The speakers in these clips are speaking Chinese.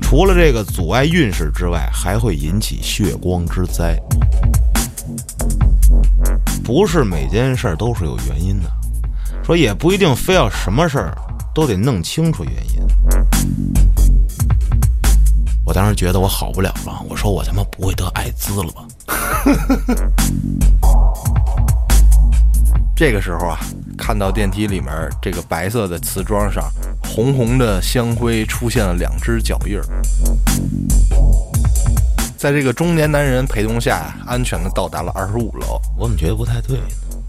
除了这个阻碍运势之外，还会引起血光之灾。不是每件事儿都是有原因的，说也不一定非要什么事儿都得弄清楚原因。我当时觉得我好不了了，我说我他妈不会得艾滋了吧？这个时候啊，看到电梯里面这个白色的瓷砖上，红红的香灰出现了两只脚印儿。在这个中年男人陪同下，安全的到达了二十五楼。我怎么觉得不太对呢？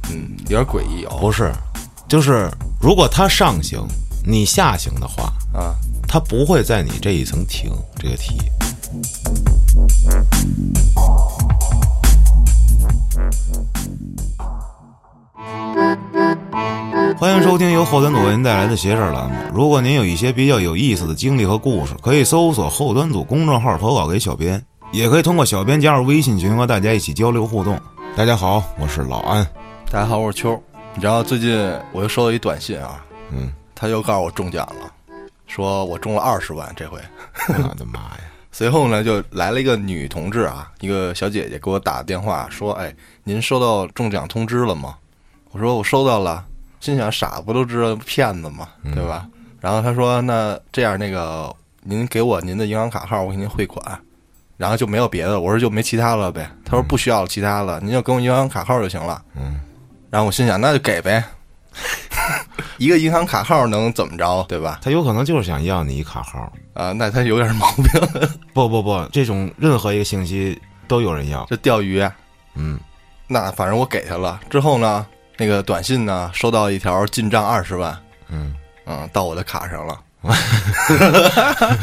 嗯，有点诡异哦。不是，就是如果他上行，你下行的话，啊，他不会在你这一层停这个梯。欢迎收听由后端组为您带来的邪事儿栏目。如果您有一些比较有意思的经历和故事，可以搜索后端组公众号投稿给小编，也可以通过小编加入微信群和大家一起交流互动。大家好，我是老安。大家好，我是秋。你知道最近我又收到一短信啊，嗯，他又告诉我中奖了，说我中了二十万这回。我的妈呀！随后呢，就来了一个女同志啊，一个小姐姐给我打电话说：“哎，您收到中奖通知了吗？”我说：“我收到了。”心想傻不都知道骗子嘛，对吧？然后他说：“那这样，那个您给我您的银行卡号，我给您汇款。”然后就没有别的，我说就没其他了呗。他说不需要其他了，您就给我银行卡号就行了。嗯，然后我心想那就给呗，一个银行卡号能怎么着，对吧？他有可能就是想要你一卡号。啊，那他有点毛病，不不不，这种任何一个信息都有人要。这钓鱼。嗯，那反正我给他了之后呢，那个短信呢收到一条进账二十万，嗯。嗯，到我的卡上了。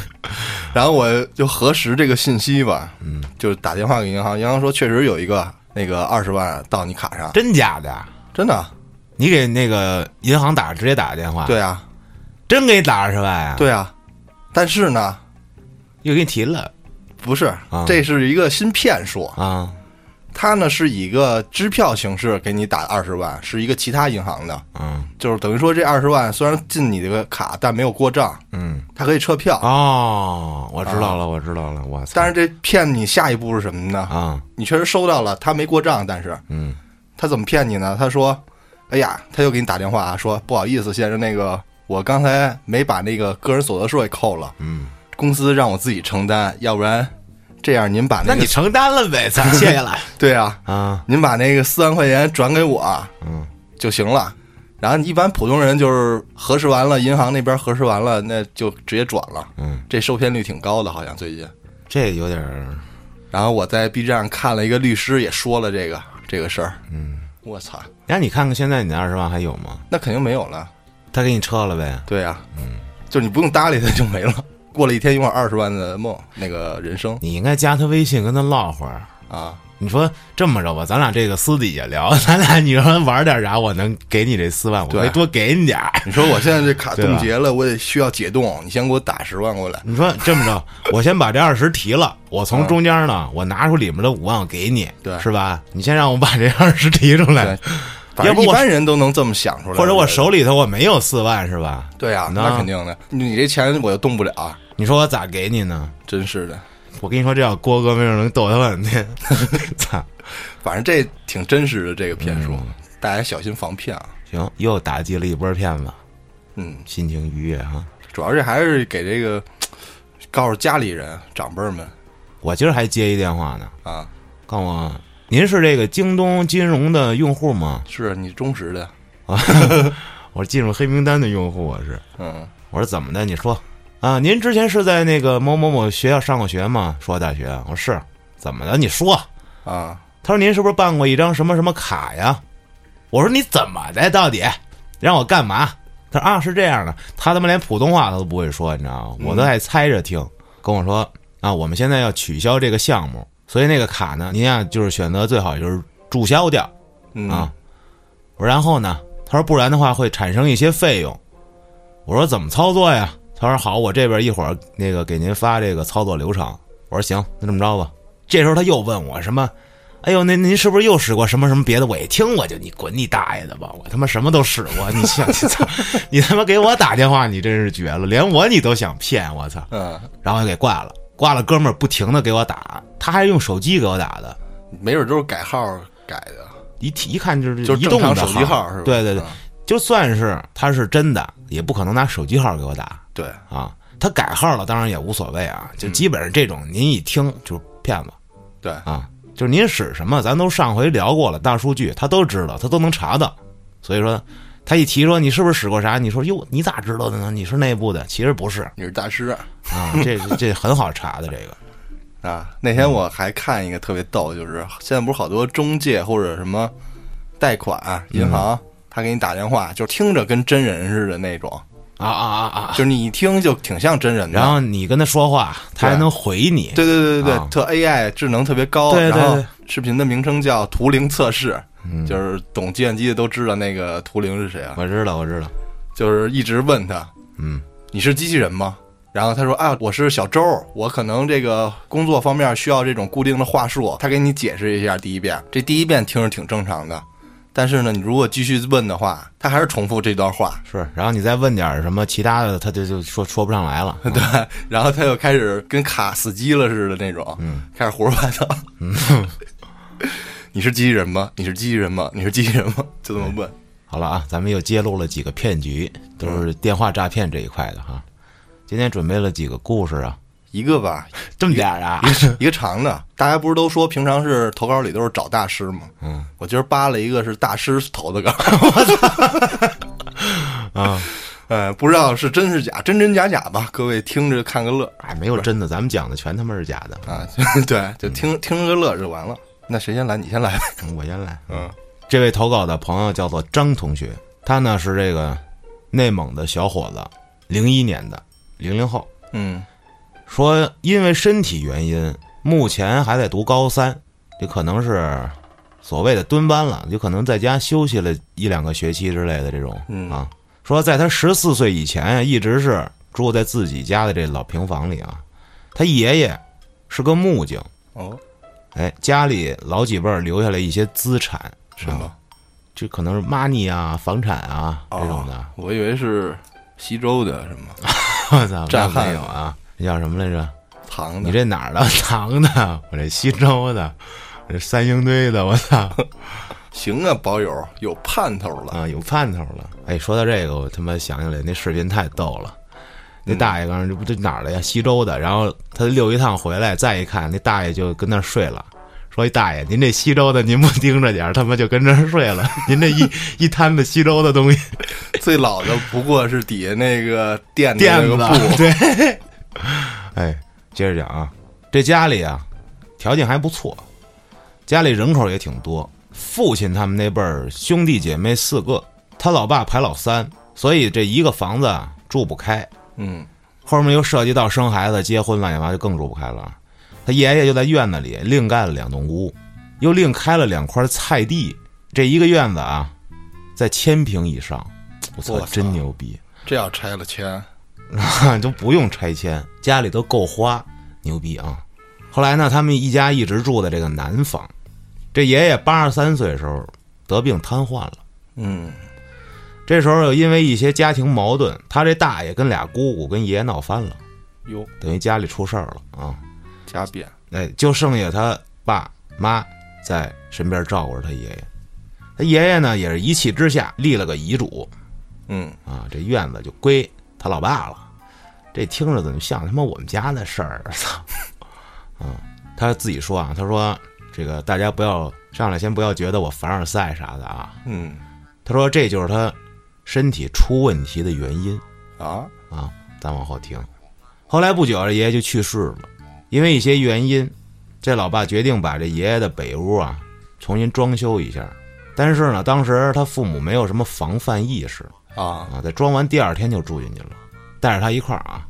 然后我就核实这个信息吧，嗯，就打电话给银行，银行说确实有一个那个二十万到你卡上，真假的？真的，你给那个银行打直接打个电话？，对啊，真给你打二十万啊？，对啊，但是呢，又给你提了。不是啊，这是一个新骗术，啊他呢是以一个支票形式给你打二十万，是一个其他银行的，嗯。就是等于说这二十万虽然进你这个卡，但没有过账，嗯。它可以撤票，哦，我知道了，我知道了，我操！但是这骗你下一步是什么呢？啊。你确实收到了，他没过账，但是嗯。他怎么骗你呢？他说：“哎呀，他又给你打电话啊，说不好意思，先生，那个我刚才没把那个个人所得税扣了，嗯，公司让我自己承担，要不然这样您把那个那你承担了呗，咱，谢谢了对啊，啊您把那个四万块钱转给我嗯就行了。然后一般普通人就是核实完了，银行那边核实完了，那就直接转了。嗯，这受骗率挺高的，好像最近。这有点儿然后我在 B 站上看了一个律师也说了这个这个事儿，嗯，我操，那你看看现在你那二十万还有吗？那肯定没有了。他给你撤了呗？对呀、嗯，就是你不用搭理他就没了。过了一天，拥有二十万的梦，那个人生你应该加他微信跟他唠会儿。啊，你说这么着吧，咱俩这个私底下聊，咱俩你说玩点啥，我能给你这四万，我对可以多给你点儿。你说我现在这卡 冻结了，我得需要解冻，你先给我打十万过来。你说这么着，我先把这二十提了，我从中间呢，我拿出里面的五万我给你，对是吧？你先让我把这二十提出来要不我一般人都能这么想出来，或者我手里头我没有四万，是吧？对呀、那那肯定的，你这钱我又动不了，你说我咋给你呢？真是的。我跟你说，这要郭哥没准能逗他半天。操，反正这挺真实的这个骗术，嗯大家小心防骗啊。行，又打击了一波骗子，嗯，心情愉悦哈。主要是还是给这个告诉家里人、长辈们我今儿还接一电话呢，啊，告诉我您是这个京东金融的用户吗？是你忠实的啊，我是进入黑名单的用户，我是。嗯我说怎么的？你说啊，您之前是在那个某某某学校上过学吗？说大学。我说是。怎么了？你说。啊，他说您是不是办过一张什么什么卡呀？我说你怎么的？到底让我干嘛？他说啊，是这样的，他他妈连普通话他都不会说，你知道吗？我都爱猜着听。跟我说啊，我们现在要取消这个项目，所以那个卡呢，您呀就是选择最好就是注销掉嗯啊。我说然后呢？他说不然的话会产生一些费用。我说怎么操作呀？他说好，我这边一会儿那个给您发这个操作流程。我说行，那这么着吧。这时候他又问我什么哎呦，那您是不是又使过什么什么别的？我一听我就你滚你大爷的吧！我他妈什么都使过，你想你操，你他妈给我打电话，你真是绝了，连我你都想骗，我操！嗯，然后就给挂了，挂了，哥们儿不停的给我打，他还用手机给我打的，没准都是改号改的，一提一看就是就是移动的手机号是吧？对对对嗯，就算是他是真的，也不可能拿手机号给我打对，啊。他改号了，当然也无所谓啊，嗯就基本上这种您一听就是骗子对，啊，就是您使什么，咱都上回聊过了，大数据他都知道，他都能查到。所以说，他一提说你是不是使过啥，你说哟，你咋知道的呢？你是内部的，其实不是你是大师啊，这这很好查的这个。啊。那天我还看一个特别逗，就是现在不是好多中介或者什么贷款银行，他给你打电话，就听着跟真人似的那种，啊啊啊啊！就是你一听就挺像真人的。然后你跟他说话，他还能回你。对对对对对，啊特 AI 智能特别高。对对对然后视频的名称叫图灵测试，嗯就是懂计算机的都知道那个图灵是谁啊。我知道，我知道。就是一直问他，嗯，你是机器人吗？然后他说啊，我是小周，我可能这个工作方面需要这种固定的话术。他给你解释一下第一遍，这第一遍听着挺正常的，但是呢，你如果继续问的话，他还是重复这段话。是。然后你再问点什么其他的，他就就说说不上来了。对，然后他又开始跟卡死机了似的那种，嗯，开始胡说八道。你是机器人吗？你是机器人吗？你是机器人吗？就这么问。好了啊，咱们又揭露了几个骗局，都是电话诈骗这一块的哈。今天准备了几个故事啊，一个吧，这么点儿啊？一个长的。大家不是都说平常是投稿里都是找大师吗？嗯，我今儿扒了一个是大师投的稿，啊，呃，不知道是真是假，真真假假吧？各位听着看个乐哎，没有真的，咱们讲的全他妈是假的。啊，对，就听听个乐就完了。那谁先来？你先来。我先来。嗯这位投稿的朋友叫做张同学，他呢是这个内蒙的小伙子，零一年的，零零后。嗯说因为身体原因，目前还在读高三，这可能是所谓的蹲班了，有可能在家休息了一两个学期之类的这种嗯啊。说在他十四岁以前呀，一直是住在自己家的这老平房里啊。他爷爷是个木匠，哦，哎，家里老几辈儿留下来一些资产，什么？这可能是 money 啊、房产啊这种的。哦我以为是西周的什么 我操，那战汉没有啊？那叫什么来着？唐的。你这哪儿的？唐的，我这西周的，我这三星堆的，我操 行啊，宝友有盼头了。啊，有盼头了。哎，说到这个，我他妈想起来那视频太逗了。那大爷刚才这不这哪儿的呀？西周的。然后他溜一趟回来，再一看，那大爷就跟那儿睡了。说一大爷，您这西周的您不盯着点儿，他妈就跟这儿睡了。您这一一摊子西周的东西，最老的不过是底下那个垫的垫子那个布。对。哎，接着讲啊，这家里啊，条件还不错，家里人口也挺多。父亲他们那辈儿兄弟姐妹四个，他老爸排老三，所以这一个房子啊住不开。嗯后面又涉及到生孩子、结婚乱七八糟，就更住不开了。他爷爷就在院子里另盖了两栋屋，又另开了两块菜地。这一个院子啊，在千平以上，我操我，操真牛逼！这要拆了迁，都不用拆迁，家里都够花，牛逼啊！后来呢，他们一家一直住在这个南方。这爷爷八十三岁的时候得病瘫痪了，嗯这时候又因为一些家庭矛盾，他这大爷跟俩姑姑跟爷爷闹翻了，哟，等于家里出事儿了啊！家变，哎，就剩下他爸妈在身边照顾着他爷爷。他爷爷呢，也是一气之下立了个遗嘱，嗯啊，这院子就归他老爸了。这听着怎么像他妈我们家的事儿？操！啊，他自己说啊，他说这个大家不要上来，先不要觉得我凡尔赛啥的啊。嗯他说这就是他身体出问题的原因啊，啊。咱往后听。后来不久，这爷爷就去世了，因为一些原因，这老爸决定把这爷爷的北屋啊重新装修一下。但是呢，当时他父母没有什么防范意识，啊，啊，在装完第二天就住进去了，带着他一块儿啊。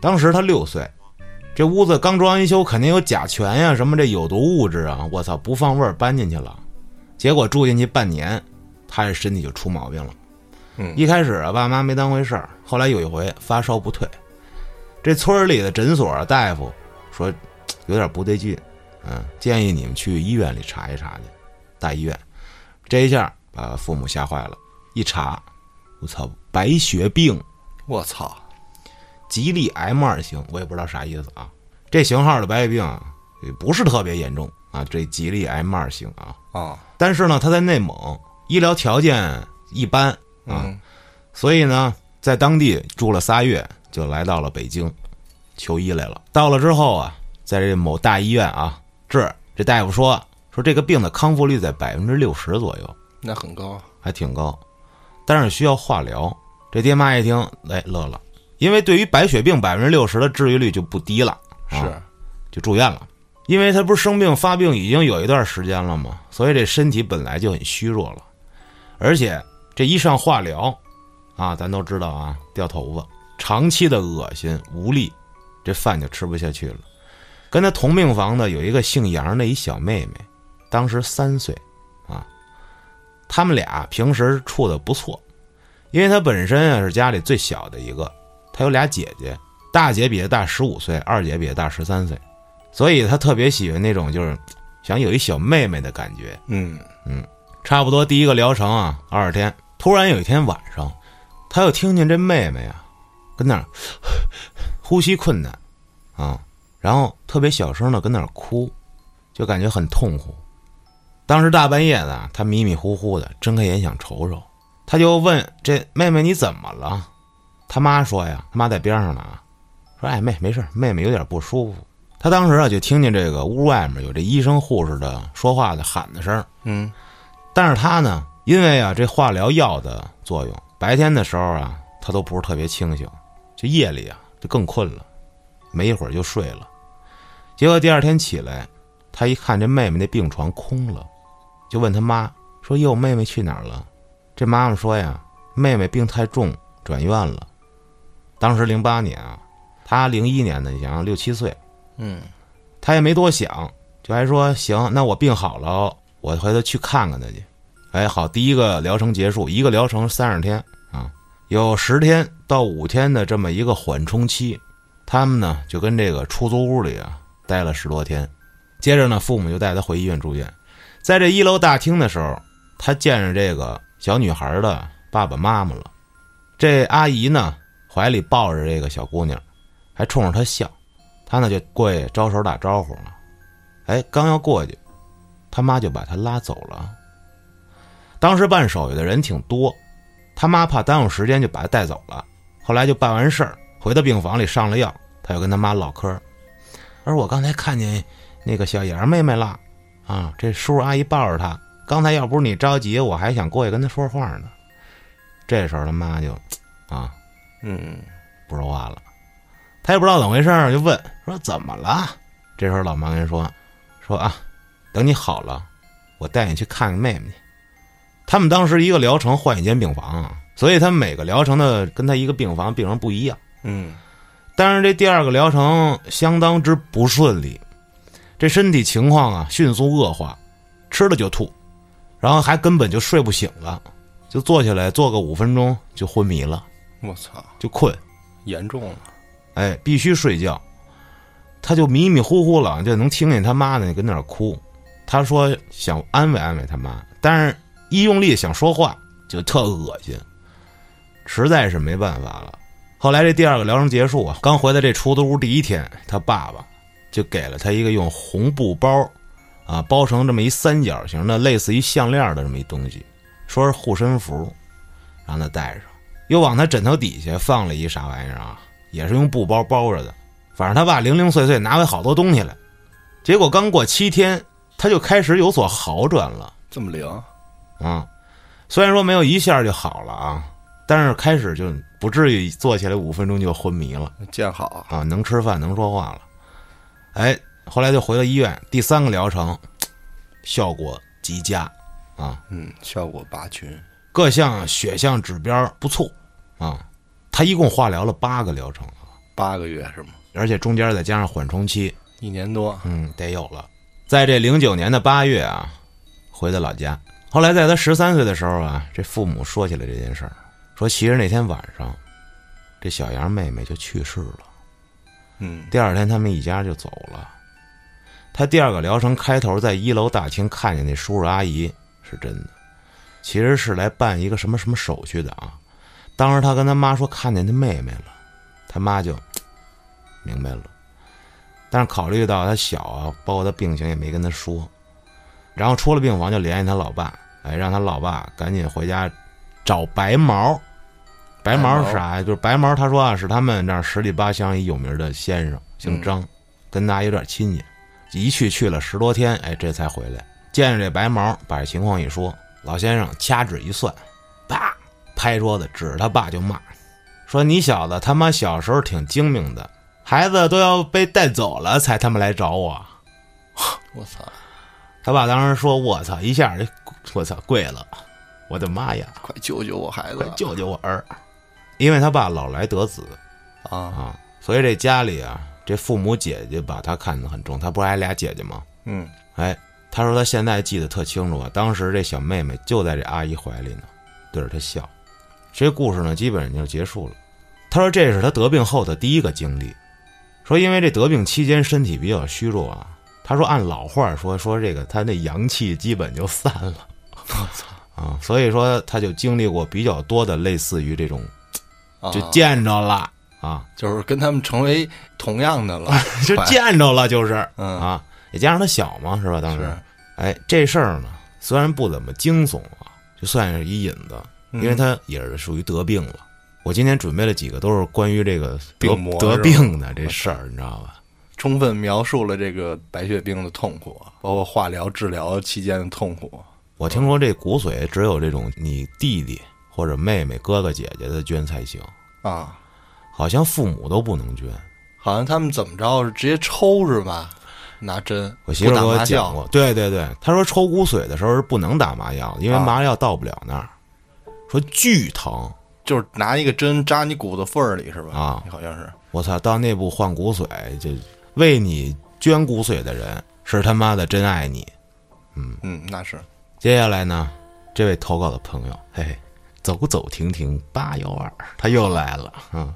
当时他六岁，这屋子刚装完修，肯定有甲醛呀、什么这有毒物质啊，我操，不放味儿搬进去了。结果住进去半年，他这身体就出毛病了。嗯一开始啊，爸妈没当回事儿，后来有一回发烧不退，这村儿里的诊所啊大夫说有点不对劲，嗯，建议你们去医院里查一查去，大医院。这一下把父母吓坏了，一查，我操，白血病，我操，吉利 M 二型，我也不知道啥意思啊。这型号的白血病啊，也不是特别严重啊，这吉利 M 二型啊，啊，但是呢，他在内蒙，医疗条件一般啊，嗯所以呢，在当地住了仨月，就来到了北京求医来了。到了之后啊，在这某大医院啊治，这大夫说说这个病的康复率在百分之六十左右，那很高，还挺高，但是需要化疗。这爹妈一听，哎，乐了，因为对于白血病百分之六十的治愈率就不低了，啊是，就住院了。因为他不是生病发病已经有一段时间了吗？所以这身体本来就很虚弱了，而且这一上化疗，啊，咱都知道啊，掉头发，长期的恶心无力，这饭就吃不下去了。跟他同病房的有一个姓杨的一小妹妹，当时三岁，啊，他们俩平时处的不错，因为他本身啊是家里最小的一个，他有俩姐姐，大姐比他大十五岁，二姐比他大十三岁。所以他特别喜欢那种就是想有一小妹妹的感觉。嗯嗯差不多第一个疗程啊，二十天，突然有一天晚上，他又听见这妹妹啊，跟那儿呼吸困难啊，然后特别小声的跟那儿哭，就感觉很痛苦。当时大半夜的，他迷迷糊糊的睁开眼想瞅瞅，他就问这妹妹你怎么了？他妈说呀，他妈在边上呢啊，说哎妹没事，妹妹有点不舒服。他当时啊就听见这个屋外面有这医生护士的说话的喊的声儿，嗯但是他呢，因为啊这化疗药的作用，白天的时候啊他都不是特别清醒，这夜里啊就更困了，没一会儿就睡了。结果第二天起来，他一看这妹妹那病床空了，就问他妈说：“哟，妹妹去哪儿了？”这妈妈说呀：“妹妹病太重，转院了。”当时零八年啊，他零一年的，你想想六七岁，嗯他也没多想，就还说行，那我病好了，我回头去看看他去。哎，好，第一个疗程结束，一个疗程三十天啊，有十天到五天的这么一个缓冲期，他们呢就跟这个出租屋里啊待了十多天，接着呢父母就带他回医院住院，在这一楼大厅的时候，他见着这个小女孩的爸爸妈妈了，这阿姨呢怀里抱着这个小姑娘，还冲着她笑。他呢就过去招手打招呼了，哎，刚要过去，他妈就把他拉走了。当时办手续的人挺多，他妈怕耽误时间，就把他带走了。后来就办完事儿，回到病房里上了药，他又跟他妈唠嗑。而我刚才看见那个小杨妹妹了，啊，这叔叔阿姨抱着他。刚才要不是你着急，我还想过去跟他说话呢。这时候他妈就，啊，嗯不说话了。他也不知道怎么回事儿，就问说怎么了？这时候老妈跟说说啊，等你好了，我带你去看看妹妹去。他们当时一个疗程换一间病房啊，所以他每个疗程的跟他一个病房病人不一样。嗯但是这第二个疗程相当之不顺利，这身体情况啊迅速恶化，吃了就吐，然后还根本就睡不醒了，就坐起来坐个五分钟就昏迷了，我操，就困。严重了，哎，必须睡觉。他就迷迷糊糊了，就能听见他妈呢跟那儿哭。他说想安慰安慰他妈，但是一用力想说话就特恶心，实在是没办法了。后来这第二个疗程结束啊，刚回到这出租屋第一天，他爸爸就给了他一个用红布包，啊包成这么一三角形的，类似于项链的这么一东西，说是护身符，让他带上。又往他枕头底下放了一啥玩意儿啊，也是用布包包着的。反正他爸零零碎碎拿回好多东西来，结果刚过七天，他就开始有所好转了这么灵，啊。虽然说没有一下就好了啊，但是开始就不至于坐起来五分钟就昏迷了见好，啊，能吃饭能说话了。哎，后来就回到医院，第三个疗程效果极佳啊，嗯，效果拔群，各项血项指标不错啊。他一共化疗了八个疗程，八个月是吗？而且中间再加上缓冲期，一年多，嗯，得有了。在这零九年的八月啊，回到老家。后来在他十三岁的时候啊，这父母说起来这件事儿，说其实那天晚上，这小杨妹妹就去世了。嗯第二天他们一家就走了。他第二个疗程开头在一楼大厅看见那叔叔阿姨是真的，其实是来办一个什么什么手续的啊。当时他跟他妈说看见他妹妹了，他妈就明白了。但是考虑到他小啊，包括他病情也没跟他说，然后出了病房就联系他老爸，哎，让他老爸赶紧回家找白毛。白毛是啥呀？就是白毛，他说啊，是他们那十里八乡一有名的先生，姓张，跟他有点亲戚。一去去了十多天，哎，这才回来。见着这白毛，把这情况一说，老先生掐指一算，啪，拍桌子指着他爸就骂，说：“你小子他妈小时候挺精明的，孩子都要被带走了才他妈来找我。”我操！他爸当时说：“我操！”一下就我操跪了，我的妈呀！快救救我孩子！快救救我儿！因为他爸老来得子啊啊，所以这家里啊。这父母姐姐把他看得很重，他不是还俩姐姐吗？嗯，哎，他说他现在记得特清楚啊，当时这小妹妹就在这阿姨怀里呢，对着他笑。这故事呢，基本上就结束了。他说这是他得病后的第一个经历，说因为这得病期间身体比较虚弱啊，他说按老话说说这个他那阳气基本就散了，我操啊，所以说他就经历过比较多的类似于这种，就见着了。啊，就是跟他们成为同样的了，就见着了，就是嗯啊，也加上他小嘛，是吧？当时，是哎，这事儿呢，虽然不怎么惊悚啊，就算是一引子，因为他也是属于得病了。我今天准备了几个，都是关于这个得得病的这事儿，你知道吧？充分描述了这个白血病的痛苦，包括化疗治疗期间的痛苦。我听说这骨髓只有这种你弟弟或者妹妹、哥哥姐姐的捐才行啊。好像父母都不能捐，好像他们怎么着是直接抽是吧？拿针，我媳妇给我讲过。对对对，他说抽骨髓的时候是不能打麻药，因为麻药到不了那儿，说巨疼，就是拿一个针扎你骨头缝儿里是吧？啊，好像是。我操，到内部换骨髓，就为你捐骨髓的人是他妈的真爱你。嗯嗯，那是。接下来呢，这位投稿的朋友，嘿嘿，走走停停八幺二，他又来了，嗯。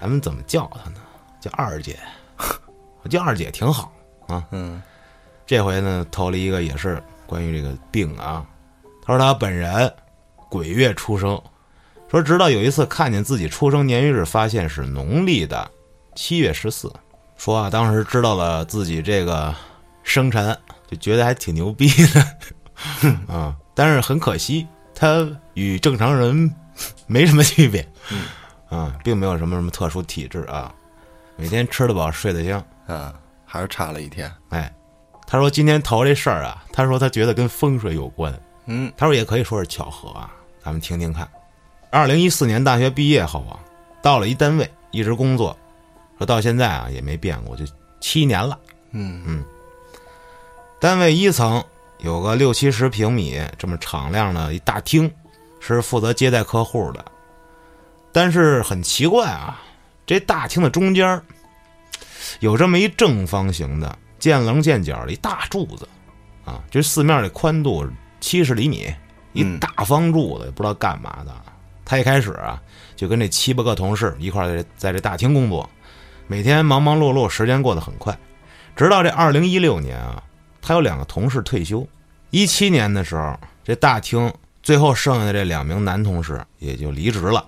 咱们怎么叫他呢？叫二姐，我叫二姐挺好啊。嗯，这回呢，投了一个也是关于这个病啊。他说他本人鬼月出生，说直到有一次看见自己出生年月日，发现是农历的七月十四。说啊，当时知道了自己这个生辰，就觉得还挺牛逼的 啊。但是很可惜，他与正常人 没什么区别。嗯。啊，并没有什么什么特殊体质啊，每天吃得饱，睡得香啊，还是差了一天。哎，他说今天投这事儿啊，他说他觉得跟风水有关。嗯，他说也可以说是巧合啊，咱们听听看。二零一四年大学毕业后啊，到了一单位一直工作，说到现在啊也没变过，就七年了。嗯嗯，单位一层有个六七十平米这么敞亮的一大厅，是负责接待客户的。但是很奇怪啊，这大厅的中间有这么一正方形的见棱见角的一大柱子，啊，这四面的宽度七十厘米，一大方柱子，也不知道干嘛的。他一开始啊，就跟这七八个同事一块在在这大厅工作，每天忙忙碌碌，时间过得很快。直到这二零一六年啊，他有两个同事退休，一七年的时候，这大厅最后剩下的这两名男同事也就离职了。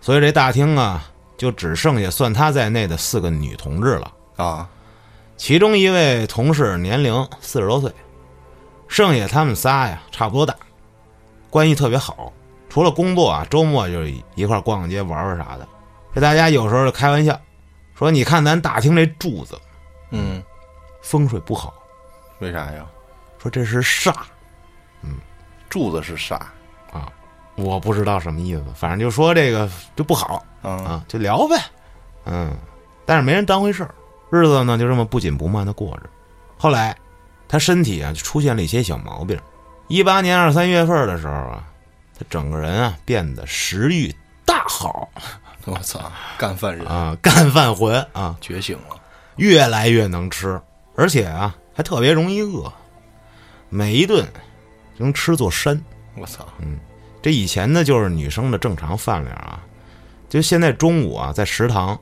所以这大厅啊，就只剩下算他在内的四个女同志了啊。其中一位同事年龄四十多岁，剩下他们仨呀差不多大，关系特别好。除了工作啊，周末就一块逛逛街、玩玩啥的。这大家有时候就开玩笑，说你看咱大厅这柱子，嗯，风水不好，为啥呀？说这是煞，嗯，柱子是煞啊。我不知道什么意思，反正就说这个就不好啊，就聊呗，嗯，但是没人当回事儿，日子呢就这么不紧不慢的过着。后来，他身体啊就出现了一些小毛病。一八年二三月份的时候啊，他整个人啊变得食欲大好。我操，干饭人啊，干饭魂啊，觉醒了，越来越能吃，而且啊还特别容易饿，每一顿能吃座山。我操，嗯。这以前呢，就是女生的正常饭量啊，就现在中午啊，在食堂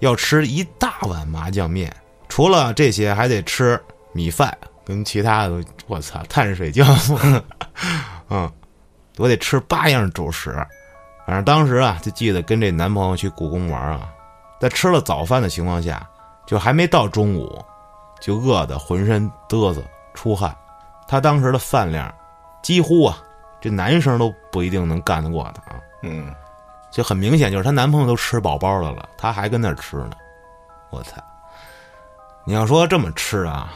要吃一大碗麻酱面，除了这些，还得吃米饭跟其他的都，我操，碳水酵素，嗯，我得吃八样主食。反正当时啊，就记得跟这男朋友去故宫玩啊，在吃了早饭的情况下，就还没到中午，就饿得浑身嘚瑟出汗。他当时的饭量，几乎啊，这男生都不一定能干得过他啊。嗯，就很明显，就是她男朋友都吃饱饱的了，她还跟那儿吃呢。我操！你要说这么吃啊，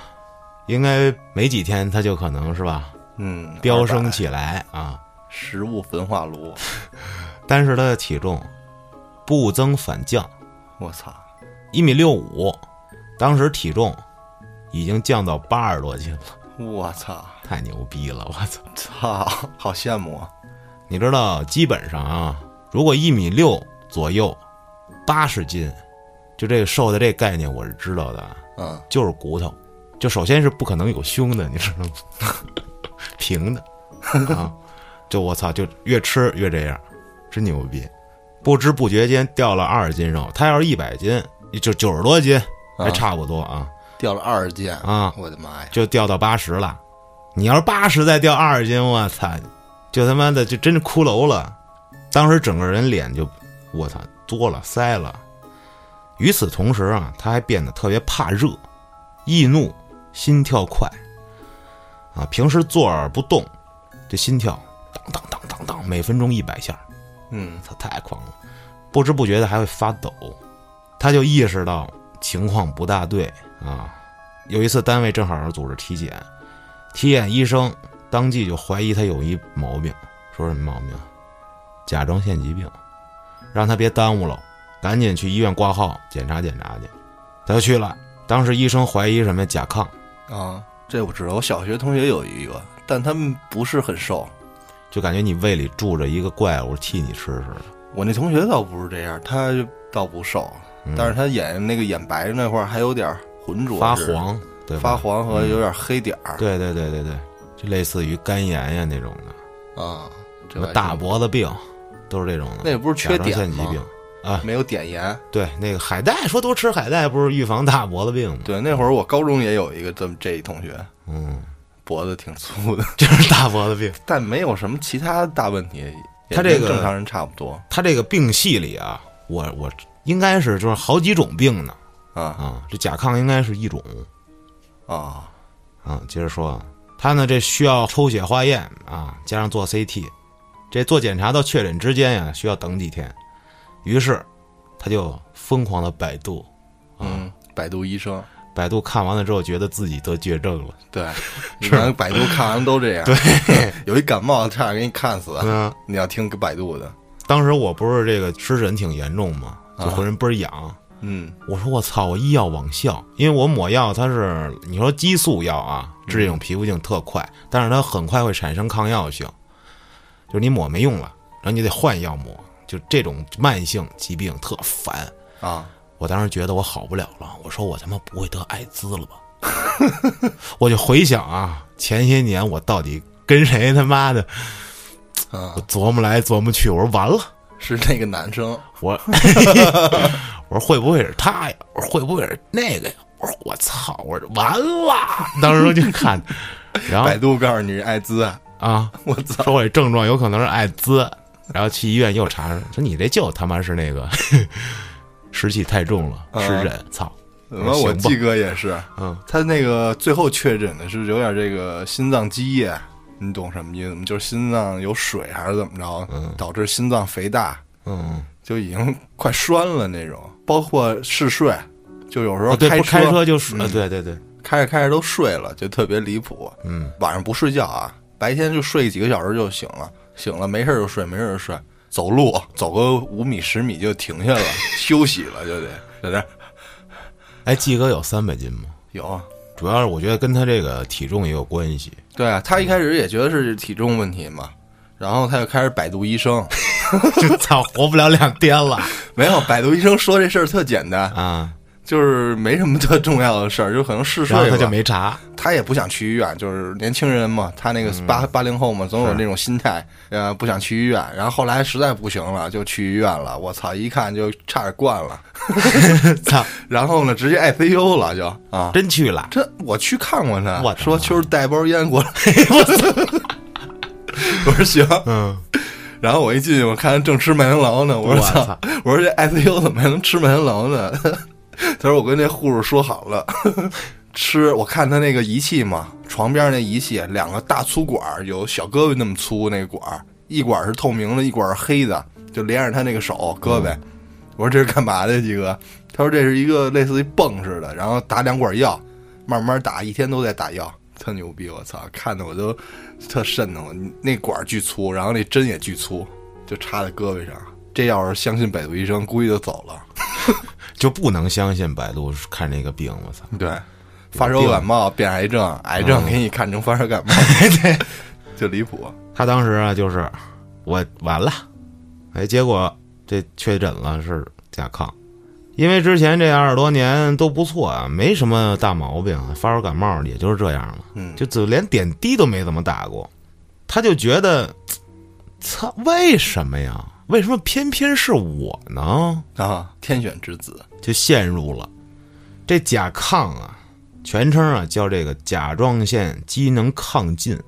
应该没几天她就可能是吧，嗯，飙升起来啊。食物焚化炉，但是她的体重不增反降，我操，一米六五，当时体重已经降到八十多斤了，我操，太牛逼了！我操！操，好羡慕啊！你知道，基本上啊，如果一米六左右，八十斤，就这个瘦的这概念我是知道的啊，嗯，就是骨头，就首先是不可能有胸的，你知道吗？平的啊，就我操，就越吃越这样，真牛逼！不知不觉间掉了二十斤肉，他要是一百斤，就九十多斤，还差不多啊掉了二十斤，啊，我的妈呀！就掉到八十了。你要是八十再掉二十斤，我操，就他妈的就真是骷髅了。当时整个人脸就，我操，多了塞了。与此同时啊，他还变得特别怕热，易怒，心跳快。啊，平时坐而不动，这心跳当当当当当，每分钟一百下，嗯，他太狂了，不知不觉的还会发抖。他就意识到情况不大对啊。有一次单位正好组织体检，体检医生当即就怀疑他有一毛病，说什么毛病？甲状腺疾病，让他别耽误了，赶紧去医院挂号检查检查去。他就去了，当时医生怀疑什么甲亢，啊，这我知道，我小学同学有一个，但他们不是很瘦。就感觉你胃里住着一个怪物替你吃似的。我那同学倒不是这样，他倒不瘦，嗯但是他眼那个眼白那块儿还有点浑浊，发黄，对吧？发黄和有点黑点儿。对对对对对，就类似于肝炎呀那种的，啊，这什么大脖子病，都是这种的。那不是缺碘吗？腺疾病啊，没有碘盐。对，那个海带说多吃海带不是预防大脖子病吗？对，那会儿我高中也有一个这么这一同学，嗯，脖子挺粗的，就是大脖子病。但没有什么其他大问题，他这个正常人差不多他这个病系里啊，我我应该是就是好几种病呢啊啊，这甲亢应该是一种啊啊。接着说，他呢这需要抽血化验啊，加上做 CT，这做检查到确诊之间呀，需要等几天。于是他就疯狂的百度，嗯，百度医生，百度看完了之后，觉得自己得绝症了。对，你看百度看完都这样，对，有一感冒差点给你看死，嗯，你要听百度的，当时我不是这个湿疹挺严重嘛，就浑身倍儿痒。嗯我说我操，我医药网效，因为我抹药它是你说激素药啊，治这种皮肤病特快，但是它很快会产生抗药性，就是你抹没用了，然后你得换药抹，就这种慢性疾病特烦。啊，我当时觉得我好不了了，我说我他妈不会得艾滋了吧？我就回想啊，前些年我到底跟谁他妈的，啊我，琢磨来琢磨去，我说完了。是那个男生，我我说会不会是他呀？我说会不会是那个呀？我说我操！我说完了，当时就看，然后百度告诉你是艾滋，啊，我操，说我这症状有可能是艾滋，然后去医院又查，说你这就他妈是那个湿气太重了，啊湿疹，操！然后我季哥也是，嗯，他那个最后确诊的是有点这个心脏积液，你懂什么意思吗？就是心脏有水还是怎么着，嗯导致心脏肥大，嗯，就已经快栓了那种。包括嗜睡，就有时候哦对，不开开车就是，嗯呃对对对，开着开着都睡了，就特别离谱。嗯，晚上不睡觉啊，白天就睡几个小时就醒了，醒了没事就睡，没事就睡。走路走个五米十米就停下了，休息了就得在那儿哎，季哥有三百斤吗？有啊。主要是我觉得跟他这个体重也有关系。对啊，他一开始也觉得是体重问题嘛，然后他就开始百度医生，就操，活不了两天了。没有百度医生说这事儿特简单，啊！就是没什么特重要的事儿，就可能嗜睡吧。然后他就没查，他也不想去医院，就是年轻人嘛，他那个八八零后嘛，总有那种心态，呃，不想去医院。然后后来实在不行了，就去医院了。我操，一看就差点灌了，操，然后呢，直接 ICU 了，就啊，真去了，这我去看过他，我说秋儿带包烟过来，我说行，嗯，然后我一进去，我看他正吃麦当劳呢，我说操，我说这 ICU 怎么还能吃麦当劳呢？他说我跟那护士说好了，吃。我看他那个仪器嘛，床边那仪器，两个大粗管，有小胳膊那么粗那个管儿，一管是透明的，一管是黑的，就连着他那个手胳膊。我说这是干嘛的，鸡哥？他说这是一个类似于泵似的，然后打两管药，慢慢打，一天都在打药，特牛逼！我操，看的我都特瘆得慌。那管巨粗，然后那针也巨粗，就插在胳膊上。这要是相信百度医生，估计就走了。就不能相信百度看这个病，我操，对，发烧感冒变癌症，癌症给你看成发烧感冒，对，就离谱。他当时啊，就是我完了，哎，结果这确诊了是甲亢，因为之前这二十多年都不错啊，没什么大毛病，发烧感冒也就是这样了，嗯，就就连点滴都没怎么打过，他就觉得，操，为什么呀？为什么偏偏是我呢？啊，天选之子，就陷入了这甲亢啊，全称啊叫这个甲状腺机能亢进，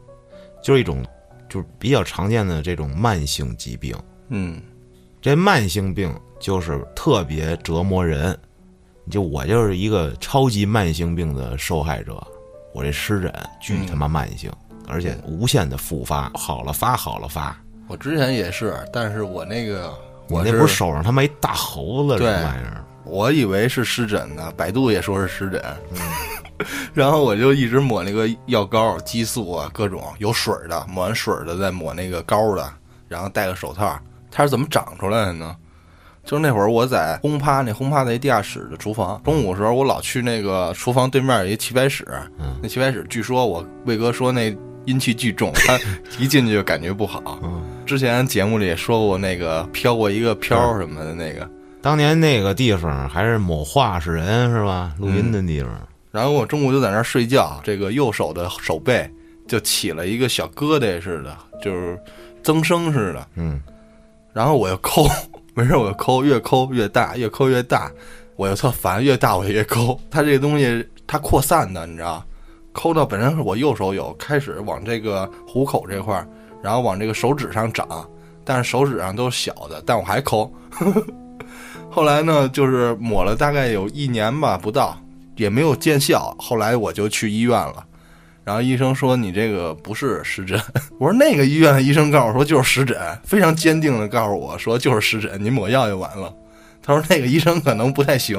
就是一种就是比较常见的这种慢性疾病。嗯这慢性病就是特别折磨人，就我就是一个超级慢性病的受害者，我这湿疹巨他妈慢性，而且无限的复发，好了发好了发。我之前也是，但是我那个我那不是手上他妈一大猴子什对么玩意儿？我以为是湿疹呢，百度也说是湿疹，然后我就一直抹那个药膏、激素啊，各种有水儿的，抹完水儿的再抹那个膏的，然后戴个手套。它是怎么长出来的呢？就是那会儿我在轰趴，那轰趴在地下室的厨房，中午的时候我老去那个厨房对面有一棋牌室，那棋牌室据说我魏哥说那阴气巨重，他一进去就感觉不好。之前节目里也说过那个飘过一个飘什么的那个，当年那个地方还是某画室人是吧？录音的地方。然后我中午就在那儿睡觉，这个右手的手背就起了一个小疙瘩似的，就是增生似的。嗯，然后我又抠，没事我就抠，越抠越大，越抠越大，我又特烦，越大我越抠。它这个东西它扩散的，你知道，抠到本身是我右手有，开始往这个虎口这块儿，然后往这个手指上长，但是手指上都是小的，但我还抠。后来呢，就是抹了大概有一年吧，不到。也没有见效，后来我就去医院了，然后医生说你这个不是湿疹，我说那个医院的医生告诉我说就是湿疹，非常坚定的告诉我说就是湿疹，你抹药就完了。他说那个医生可能不太行，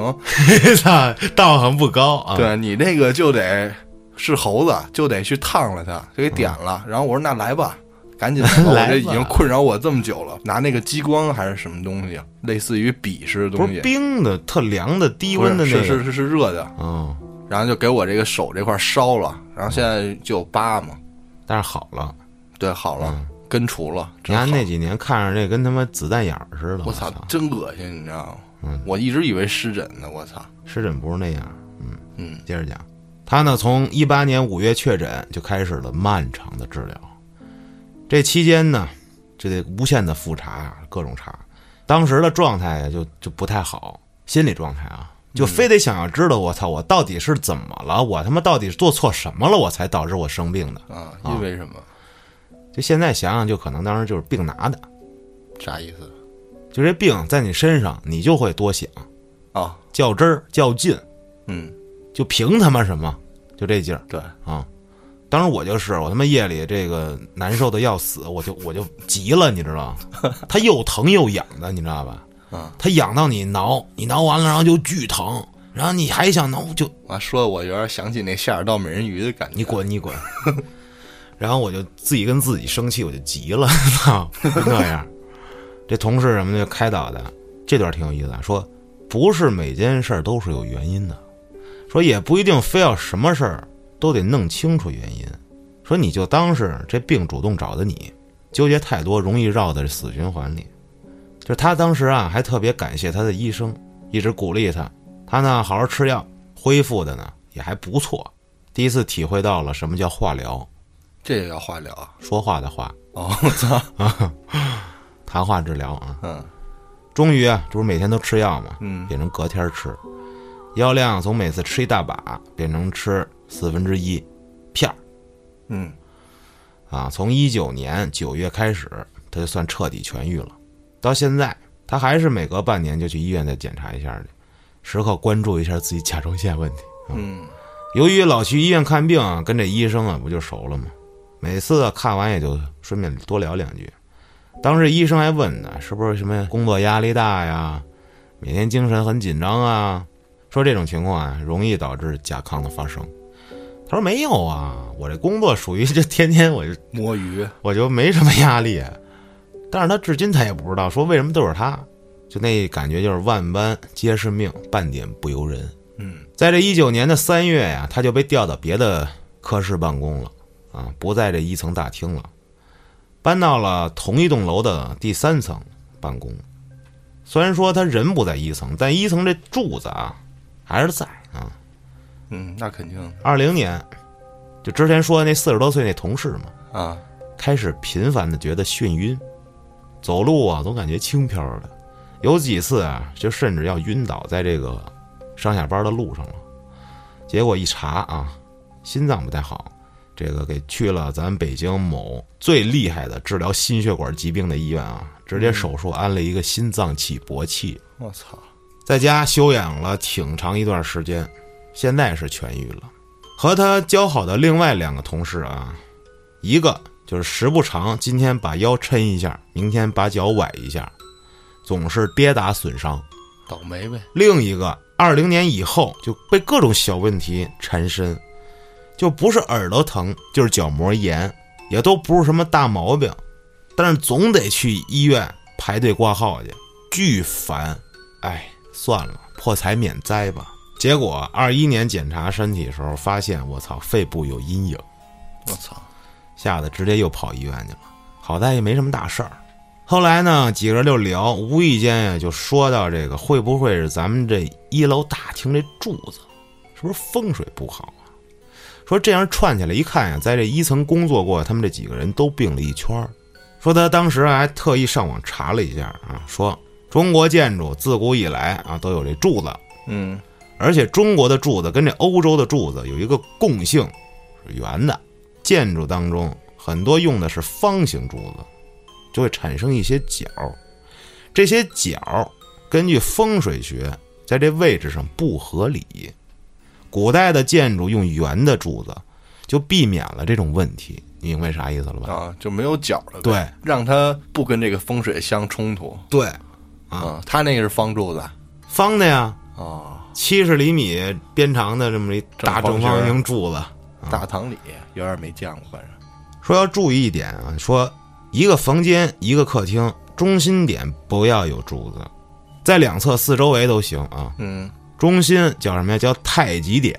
操，道行不高啊。，对你那个就得是猴子，就得去烫了它，就给点了。然后我说那来吧，赶紧 吧，我来这已经困扰我这么久了，拿那个激光还是什么东西，类似于笔似的不是东西，冰的，特凉的低温的那个。是是是是是热的，嗯，然后就给我这个手这块烧了，然后现在就有疤嘛。但是好了。对，好了，根除了。你看那几年看着这跟他妈子弹眼儿似的。我操操，，真恶心，你知道吗？嗯我一直以为湿疹呢，我操。湿疹不是那样。嗯嗯，接着讲，他呢从一八年五月确诊就开始了漫长的治疗。这期间呢，就得无限的复查，各种查。当时的状态呀，就就不太好，心理状态啊，就非得想要知道我操，我到底是怎么了？我他妈到底是做错什么了？我才导致我生病的？啊，因为什么？就现在想想，就可能当时就是病拿的，啥意思？就这病在你身上，你就会多想，啊，较真儿、较劲，嗯，就凭他妈什么，就这劲儿对，啊！当时我就是，我他妈夜里这个难受的要死，我就我就急了，你知道吗？它又疼又痒的，你知道吧？嗯，它痒到你挠，你挠完了，然后就巨疼，然后你还想挠，就我说的我有点想起那下水道美人鱼的感觉。你滚 你滚！然后我就自己跟自己生气，我就急了，那样。这同事什么的就开导的，这段挺有意思的，说不是每件事儿都是有原因的，说也不一定非要什么事儿都得弄清楚原因，说你就当是这病主动找的你，纠结太多容易绕在死循环里。就是他当时啊，还特别感谢他的医生，一直鼓励他，他呢好好吃药，恢复的呢也还不错。第一次体会到了什么叫化疗，这也要化疗啊？说话的话，哦，我操，谈话治疗啊。嗯终于啊，这不是每天都吃药嘛，嗯变成隔天吃，药量从每次吃一大把变成吃四分之一片儿嗯啊。从一九年九月开始，他就算彻底痊愈了。到现在，他还是每隔半年就去医院再检查一下去，时刻关注一下自己甲状腺问题。嗯由于老去医院看病啊，跟这医生啊不就熟了吗？每次啊看完也就顺便多聊两句。当时医生还问呢，是不是什么工作压力大呀，每天精神很紧张啊？说这种情况啊，容易导致甲亢的发生。他说没有啊，我这工作属于这天天我就摸鱼，我就没什么压力。但是他至今他也不知道说为什么都是他，就那感觉就是万般皆是命，半点不由人。嗯在这一九年的三月呀，他就被调到别的科室办公了，啊，不在这一层大厅了，搬到了同一栋楼的第三层办公。虽然说他人不在一层，但一层这柱子啊还是在啊。嗯，那肯定。二零年，就之前说的那四十多岁那同事嘛，啊，开始频繁的觉得眩晕，走路啊总感觉轻飘的，有几次啊就甚至要晕倒在这个上下班的路上了。结果一查啊，心脏不太好，这个给去了咱北京某最厉害的治疗心血管疾病的医院啊，直接手术安了一个心脏起搏器，我操，在家休养了挺长一段时间，现在是痊愈了。和他交好的另外两个同事啊，一个就是时不常今天把腰抻一下，明天把脚崴一下，总是跌打损伤；倒霉呗，另一个二零年以后就被各种小问题缠身，就不是耳朵疼就是角膜炎，也都不是什么大毛病，但是总得去医院排队挂号去，巨烦。哎，算了，破财免灾吧。结果二一年检查身体的时候，发现我操，肺部有阴影，我操，吓得直接又跑医院去了。好在也没什么大事儿。后来呢，几个人就聊，无意间呀就说到这个会不会是咱们这一楼大厅这柱子是不是风水不好啊？说这样串起来一看呀，在这一层工作过，他们这几个人都病了一圈儿。说他当时还特意上网查了一下啊，说中国建筑自古以来啊都有这柱子，嗯而且中国的柱子跟这欧洲的柱子有一个共性，是圆的。建筑当中很多用的是方形柱子，就会产生一些角。这些角根据风水学，在这位置上不合理。古代的建筑用圆的柱子，就避免了这种问题。你明白啥意思了吧？啊，就没有角了，对让它不跟这个风水相冲突。对，啊，他那个是方柱子方的呀，啊，七十厘米边长的这么一大正方形柱子。大堂里有点没见过，反正说要注意一点啊，说一个房间一个客厅中心点不要有柱子，在两侧四周围都行啊。嗯中心叫什么呀？叫太极点。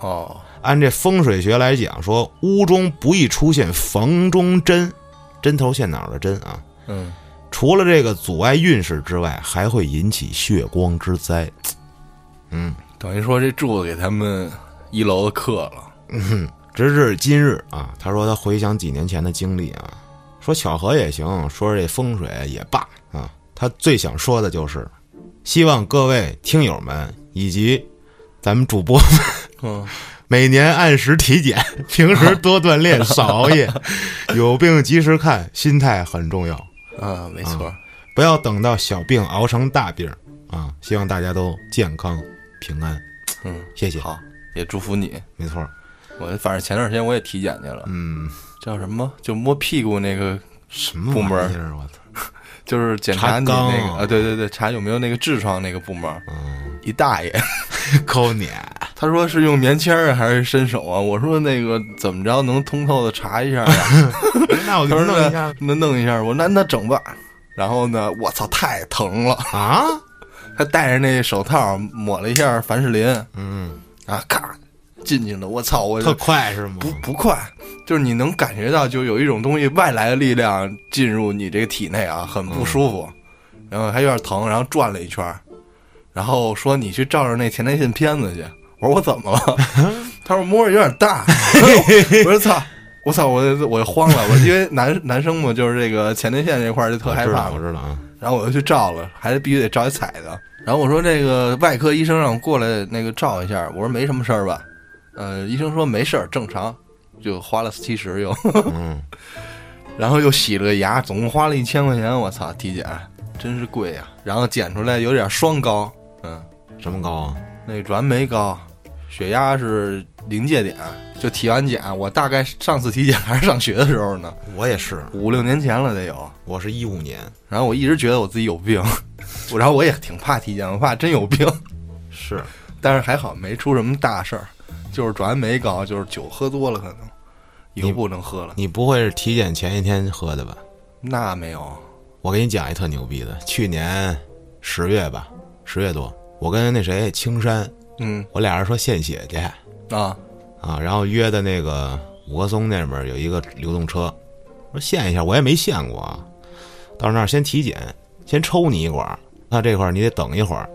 哦按这风水学来讲，说屋中不宜出现房中针，针头线脑的针啊。嗯除了这个阻碍运势之外，还会引起血光之灾。嗯，等于说这柱子给他们一楼的刻了。直至今日啊，他说他回想几年前的经历啊，说巧合也行，说这风水也罢啊，他最想说的就是，希望各位听友们以及咱们主播们嗯 每年按时体检，平时多锻炼，少熬夜，有病及时看，心态很重要，啊，没错。不要等到小病熬成大病啊！希望大家都健康平安，嗯，谢谢。好，也祝福你。没错，我反正前段时间我也体检去了，嗯，叫什么？就摸屁股那个，什么部门儿？我操！就是检查你那个啊，对对对，查有没有那个痔疮那个部门。嗯，一大爷，抠你。他说是用棉签儿还是伸手啊？我说那个怎么着能通透的查一下呀？那我给弄一下那那弄一下，我那那整吧。然后呢，我操，太疼了！啊？他戴着那手套抹了一下凡士林嗯，啊，咔进去了。我操，我特快是吗？不不快，就是你能感觉到，就有一种东西外来的力量进入你这个体内啊，很不舒服，然后还有点疼，然后转了一圈，然后说你去照照那前列腺片子去。我说我怎么了？他说摸着有点大。我说操！我操！我我慌了，我因为男男生嘛，就是这个前列腺这块儿就特害怕，我知道啊。然后我又去照了，还必须得照一彩的。然后我说那个外科医生让我过来那个照一下，我说没什么事儿吧？呃，医生说没事儿，正常，就花了七十又。嗯。然后又洗了个牙，总共花了一千块钱。我操，体检真是贵呀！然后检出来有点双高，嗯，什么高啊？那软酶高，血压是临界点。就体完检，我大概上次体检还是上学的时候呢。我也是五六年前了得有。我是一五年，然后我一直觉得我自己有病，然后我也挺怕体检，我怕真有病。是，但是还好没出什么大事儿，就是转氨酶高，就是酒喝多了可能。以后不能喝了。你不会是体检前一天喝的吧？那没有。我给你讲一特牛逼的，去年十月吧，十月多，我跟那谁青山，嗯，我俩人说献血去啊啊，然后约的那个五棵松那边有一个流动车，说献一下，我也没献过啊。到那儿先体检，先抽你一管，那这块儿你得等一会儿，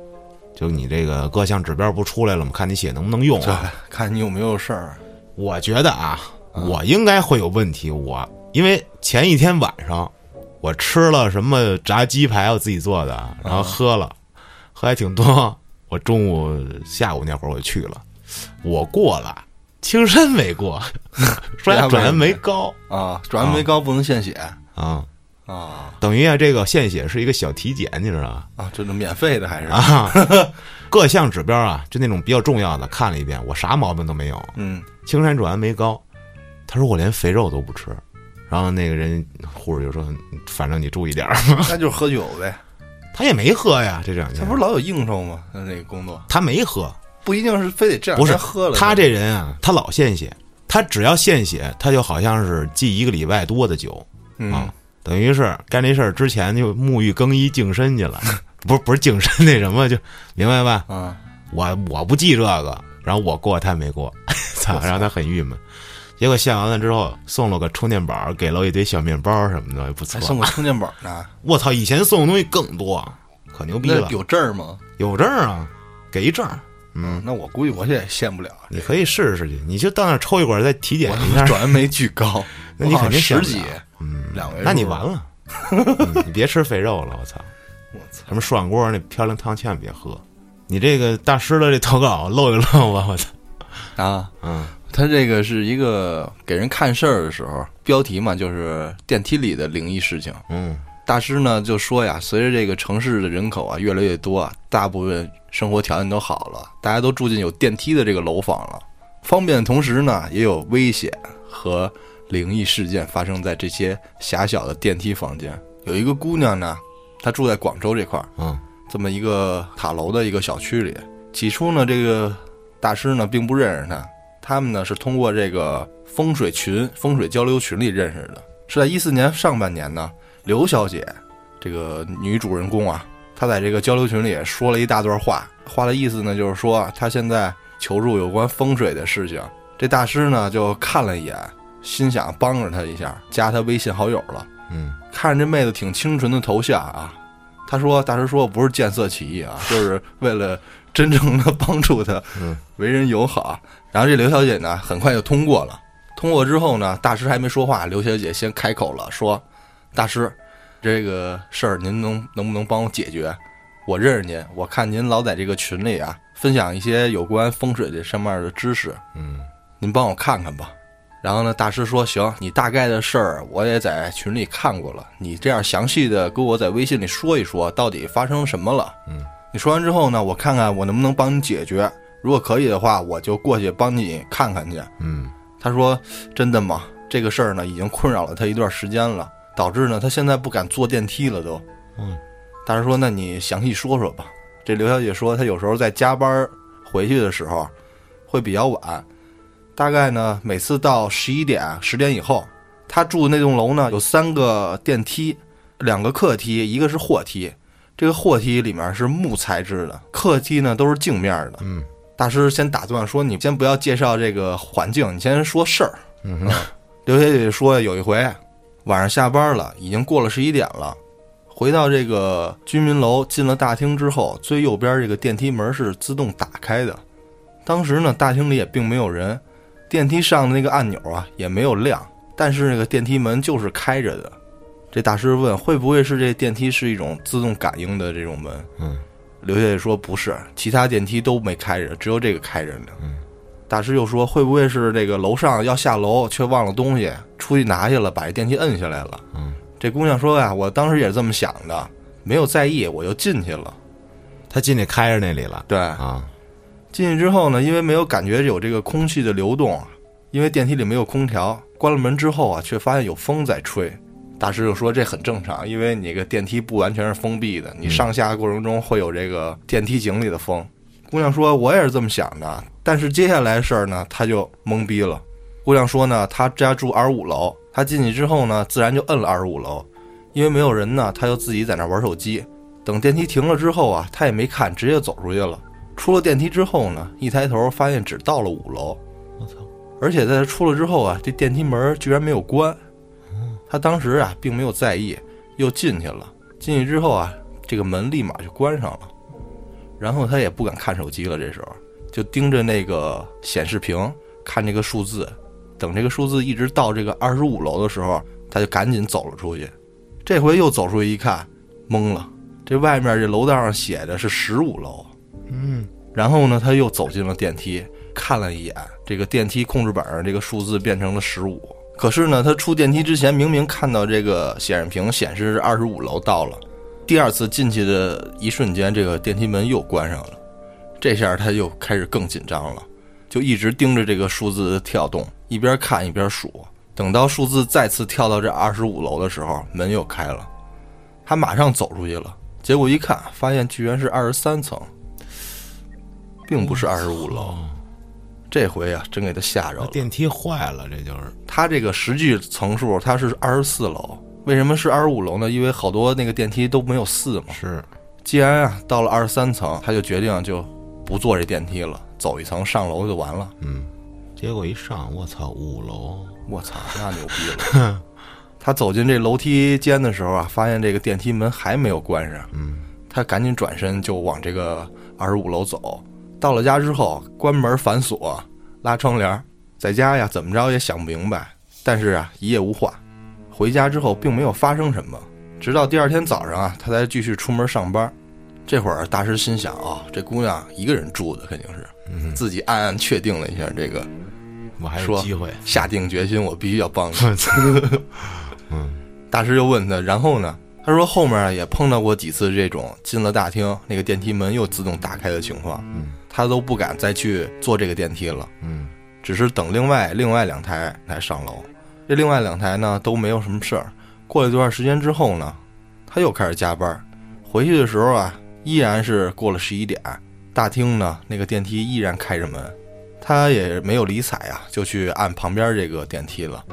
就你这个各项指标不出来了吗？看你血能不能用啊？看你有没有事儿。我觉得啊。我应该会有问题，我因为前一天晚上我吃了什么炸鸡排，我自己做的，然后喝了，喝还挺多。我中午、下午那会儿我就去了，我过了，青山没过，说转氨酶高啊，转氨酶高不能献血啊啊，等于啊这个献血是一个小体检，你知道吗？啊，这是免费的还是啊？各项指标啊，就那种比较重要的看了一遍，我啥毛病都没有。嗯，青山转氨酶高。他说我连肥肉都不吃，然后那个人护士就说：“反正你注意点儿。”那就是喝酒呗。他也没喝呀，这两天。他不是老有应酬吗？他那个工作。他没喝，不一定是非得这样。不是喝了。他这人啊，他老献血，他只要献血，他就好像是忌一个礼拜多的酒啊，等于是干这事儿之前就沐浴更衣净身去了。不是不是净身那什么，就明白吧？啊，我我不记这个，然后我过他没过，操，让他很郁闷。结果献完了之后，送了个充电宝，给了一堆小面包什么的，也不错。送个充电宝呢？我操！以前送的东西更多，可牛逼了。有证儿吗？有证儿啊，给一证儿。嗯，那我估计我现在献不了。你可以试试去，你就到那抽一管，再体检一下。转氨酶巨高，那你肯定十几，嗯，两位。那你完了，你别吃肥肉了，我操！我操！什么涮锅那漂亮汤千万别喝。你这个大师的这投稿露一露吧，我操！啊，嗯。他这个是一个给人看事儿的时候，标题嘛，就是电梯里的灵异事情。嗯，大师呢就说呀，随着这个城市的人口啊越来越多啊，大部分生活条件都好了，大家都住进有电梯的这个楼房了，方便的同时呢，也有危险和灵异事件发生在这些狭小的电梯房间。有一个姑娘呢，她住在广州这块儿，嗯，这么一个塔楼的一个小区里。起初呢，这个大师呢并不认识她。他们呢是通过这个风水群、风水交流群里认识的，是在一四年上半年呢。刘小姐，这个女主人公啊，她在这个交流群里说了一大段话，话的意思呢就是说她现在求助有关风水的事情。这大师呢就看了一眼，心想帮着她一下，加她微信好友了。嗯，看着这妹子挺清纯的头像啊，他说：“大师说不是见色起意啊，就是为了真正的帮助他，为人友好。”然后这刘小姐呢，很快就通过了。通过之后呢，大师还没说话，刘小姐先开口了，说：“大师，这个事儿您能能不能帮我解决？我认识您，我看您老在这个群里啊，分享一些有关风水这上面的知识，嗯，您帮我看看吧。”然后呢，大师说：“行，你大概的事儿我也在群里看过了，你这样详细的跟我在微信里说一说，到底发生什么了？嗯，你说完之后呢，我看看我能不能帮你解决。”如果可以的话，我就过去帮你看看去。嗯，他说：“真的吗？这个事儿呢，已经困扰了他一段时间了，导致呢，他现在不敢坐电梯了都。”嗯，大师说：“那你详细说说吧。”这刘小姐说：“她有时候在加班回去的时候，会比较晚，大概呢，每次到十一点、十点以后，她住的那栋楼呢，有三个电梯，两个客梯，一个是货梯。这个货梯里面是木材质的，客梯呢都是镜面的。嗯。大师先打断说：“你先不要介绍这个环境，你先说事儿。”嗯，刘小姐说：“有一回晚上下班了，已经过了十一点了，回到这个居民楼，进了大厅之后，最右边这个电梯门是自动打开的。当时呢，大厅里也并没有人，电梯上的那个按钮啊也没有亮，但是那个电梯门就是开着的。这大师问：“会不会是这电梯是一种自动感应的这种门？”嗯，刘小姐说：“不是，其他电梯都没开着，只有这个开着呢。”嗯，大师又说：“会不会是这个楼上要下楼却忘了东西，出去拿去了，把这电梯摁下来了？”嗯，这姑娘说呀：“我当时也是这么想的，没有在意，我就进去了。她进去开着那里了对，啊，进去之后呢，因为没有感觉有这个空气的流动，因为电梯里没有空调，关了门之后啊，却发现有风在吹。大师就说这很正常，因为你这个电梯不完全是封闭的，你上下过程中会有这个电梯井里的风。姑娘说：“我也是这么想的，但是接下来的事儿呢，她就懵逼了。姑娘说呢，她家住二十五楼，她进去之后呢，自然就摁了二十五楼，因为没有人呢，她就自己在那玩手机。等电梯停了之后啊，她也没看，直接走出去了。出了电梯之后呢，一抬头发现只到了五楼，我操，而且在她出了之后啊，这电梯门居然没有关。她当时啊，并没有在意，又进去了。进去之后啊，这个门立马就关上了。然后他也不敢看手机了，这时候就盯着那个显示屏看这个数字。等这个数字一直到这个二十五楼的时候，他就赶紧走了出去。这回又走出去一看，懵了，这外面这楼道上写的是十五楼。嗯，然后呢，他又走进了电梯，看了一眼这个电梯控制板上这个数字变成了十五。可是呢，他出电梯之前明明看到这个显示屏显示是二十五楼到了。第二次进去的一瞬间，这个电梯门又关上了。这下他又开始更紧张了，就一直盯着这个数字的跳动，一边看一边数。等到数字再次跳到这二十五楼的时候，门又开了，他马上走出去了。结果一看，发现居然是二十三层。并不是二十五楼，这回啊，真给他吓着了。电梯坏了，这就是他这个实际层数他是二十四楼，为什么是二十五楼呢？因为好多那个电梯都没有四嘛。是，既然啊到了二十三层，他就决定就不坐这电梯了，走一层上楼就完了。嗯，结果一上，我操，五楼，我操，那牛逼了！他走进这楼梯间的时候啊，发现这个电梯门还没有关上，嗯，他赶紧转身就往这个二十五楼走。到了家之后，关门反锁，拉窗帘，在家呀怎么着也想不明白，但是啊一夜无话。回家之后并没有发生什么，直到第二天早上啊，他才继续出门上班。这会儿大师心想啊、这姑娘一个人住的肯定是，嗯自己暗暗确定了一下这个，我还有说机会，下定决心我必须要帮你。嗯大师又问他，然后呢？他说后面啊也碰到过几次这种进了大厅，那个电梯门又自动打开的情况，嗯他都不敢再去坐这个电梯了，嗯只是等另外另外两台来上楼。这另外两台呢都没有什么事儿。过了一段时间之后呢，他又开始加班，回去的时候啊依然是过了十一点，大厅呢那个电梯依然开着门，他也没有理睬啊，就去按旁边这个电梯了。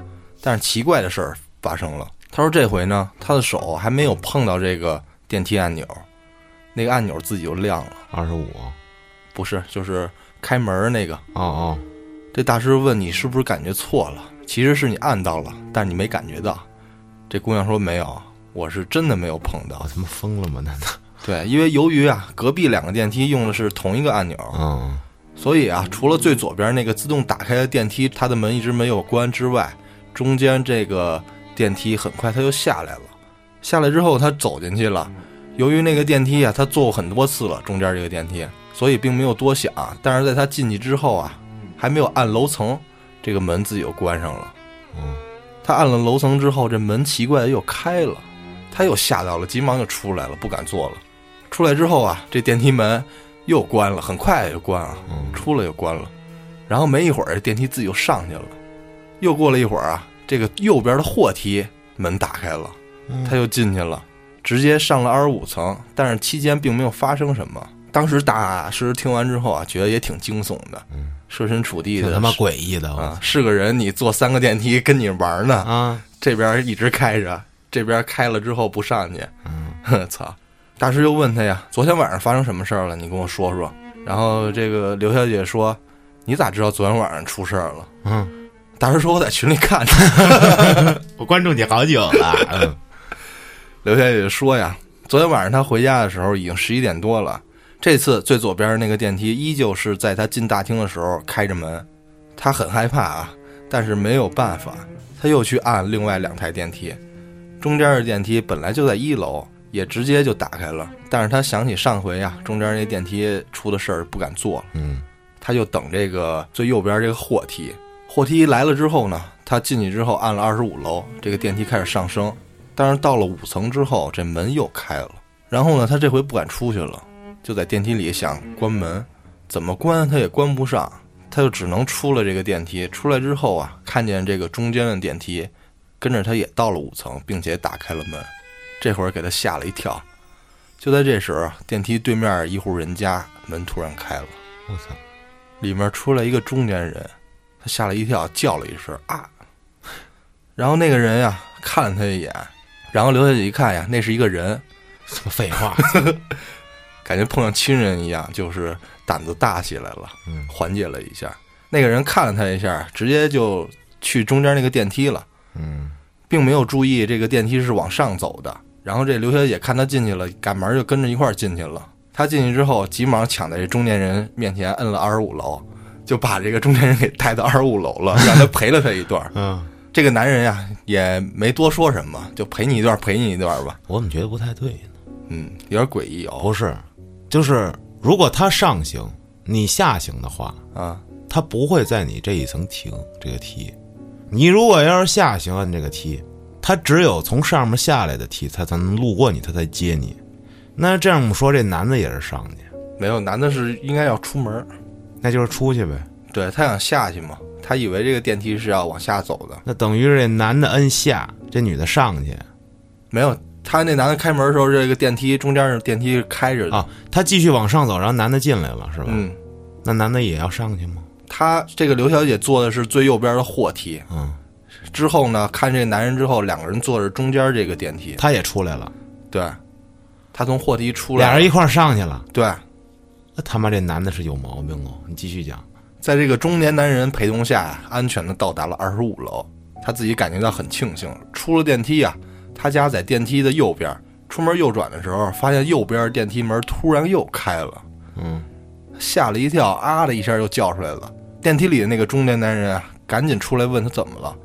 但是奇怪的事儿发生了，他说这回呢，他的手还没有碰到这个电梯按钮，那个按钮自己就亮了，二十五，不是，就是开门儿那个。哦哦，这大师问你是不是感觉错了？其实是你按到了，但是你没感觉到。这姑娘说没有，我是真的没有碰到我。他妈疯了吗？难道？对，因为由于啊，隔壁两个电梯用的是同一个按钮，嗯所以啊，除了最左边那个自动打开的电梯，它的门一直没有关之外，中间这个电梯很快它就下来了。下来之后，他走进去了。由于那个电梯啊，他坐过很多次了，中间这个电梯，所以并没有多想。但是在他进去之后啊，还没有按楼层，这个门自己就关上了。嗯他按了楼层之后，这门奇怪的又开了，他又吓到了，急忙就出来了，不敢坐了。出来之后啊，这电梯门又关了，很快就关了。嗯出来又关了，然后没一会儿电梯自己又上去了，又过了一会儿啊，这个右边的货梯门打开了，嗯他又进去了，直接上了二十五层，但是期间并没有发生什么。当时大师听完之后啊，觉得也挺惊悚的，嗯设身处地的挺他妈诡异的啊，是个人，你坐三个电梯跟你玩呢，啊！这边一直开着，这边开了之后不上去，嗯呵 操！大师又问他呀，昨天晚上发生什么事儿了？你跟我说说。然后这个刘小姐说，你咋知道昨天晚上出事儿了？嗯，大师说我在群里看的。我关注你好久了。嗯刘小姐说呀，昨天晚上她回家的时候已经十一点多了，这次最左边那个电梯依旧是在他进大厅的时候开着门，他很害怕啊，但是没有办法，他又去按另外两台电梯，中间的电梯本来就在一楼，也直接就打开了，但是他想起上回呀，中间那电梯出的事儿不敢坐了，嗯，她就等这个最右边这个货梯，货梯来了之后呢，他进去之后按了二十五楼，这个电梯开始上升。但是到了五层之后，这门又开了。然后呢，他这回不敢出去了，就在电梯里想关门，怎么关他也关不上，他就只能出了这个电梯。出来之后啊，看见这个中间的电梯，跟着他也到了五层，并且打开了门。这会儿给他吓了一跳。就在这时，电梯对面一户人家门突然开了，我操！里面出来一个中年人，他吓了一跳，叫了一声啊。然后那个人呀，看了他一眼。然后留下去一看呀，那是一个人，什么废话，感觉碰上亲人一样，就是胆子大起来了，嗯，缓解了一下。那个人看了他一下，直接就去中间那个电梯了，嗯，并没有注意这个电梯是往上走的。然后这刘小姐看他进去了，赶忙就跟着一块儿进去了。他进去之后，急忙抢在这中年人面前摁了二十五楼，就把这个中年人给带到二十五楼了，让他陪了他一段。嗯。这个男人呀，也没多说什么，就陪你一段，陪你一段吧。我怎么觉得不太对呢？嗯，有点诡异哦。不是，就是如果他上行，你下行的话啊，他不会在你这一层停这个梯。你如果要是下行按这个梯，他只有从上面下来的梯，他才能路过你，他才接你。那这样我们说，这男的也是上去？没有，男的是应该要出门，那就是出去呗。对他想下去嘛。他以为这个电梯是要往下走的，那等于是这男的摁下，这女的上去，没有。他那男的开门的时候，这个电梯中间是电梯开着的啊。他继续往上走，然后男的进来了，是吧？嗯。那男的也要上去吗？他这个刘小姐坐的是最右边的货梯，嗯。之后呢，看这男人之后，两个人坐着中间这个电梯，他也出来了。对，他从货梯出来，俩人一块上去了。对。那他妈这男的是有毛病哦！你继续讲。在这个中年男人陪同下，安全的到达了二十五楼。他自己感觉到很庆幸。出了电梯啊，他家在电梯的右边。出门右转的时候，发现右边电梯门突然又开了，嗯，吓了一跳，啊的一下又叫出来了。电梯里的那个中年男人啊，赶紧出来问他怎么了。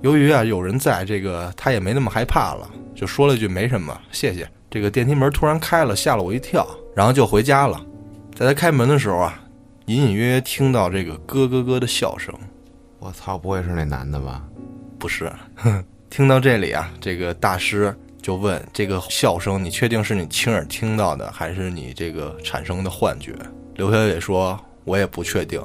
由于啊有人在，这个他也没那么害怕了，就说了句没什么，谢谢。这个电梯门突然开了，吓了我一跳，然后就回家了。在他开门的时候啊。隐隐约约听到这个咯咯咯的笑声，我操，不会是那男的吧？不是，听到这里啊，这个大师就问：这个笑声，你确定是你亲耳听到的，还是你这个产生的幻觉？刘小姐说：我也不确定，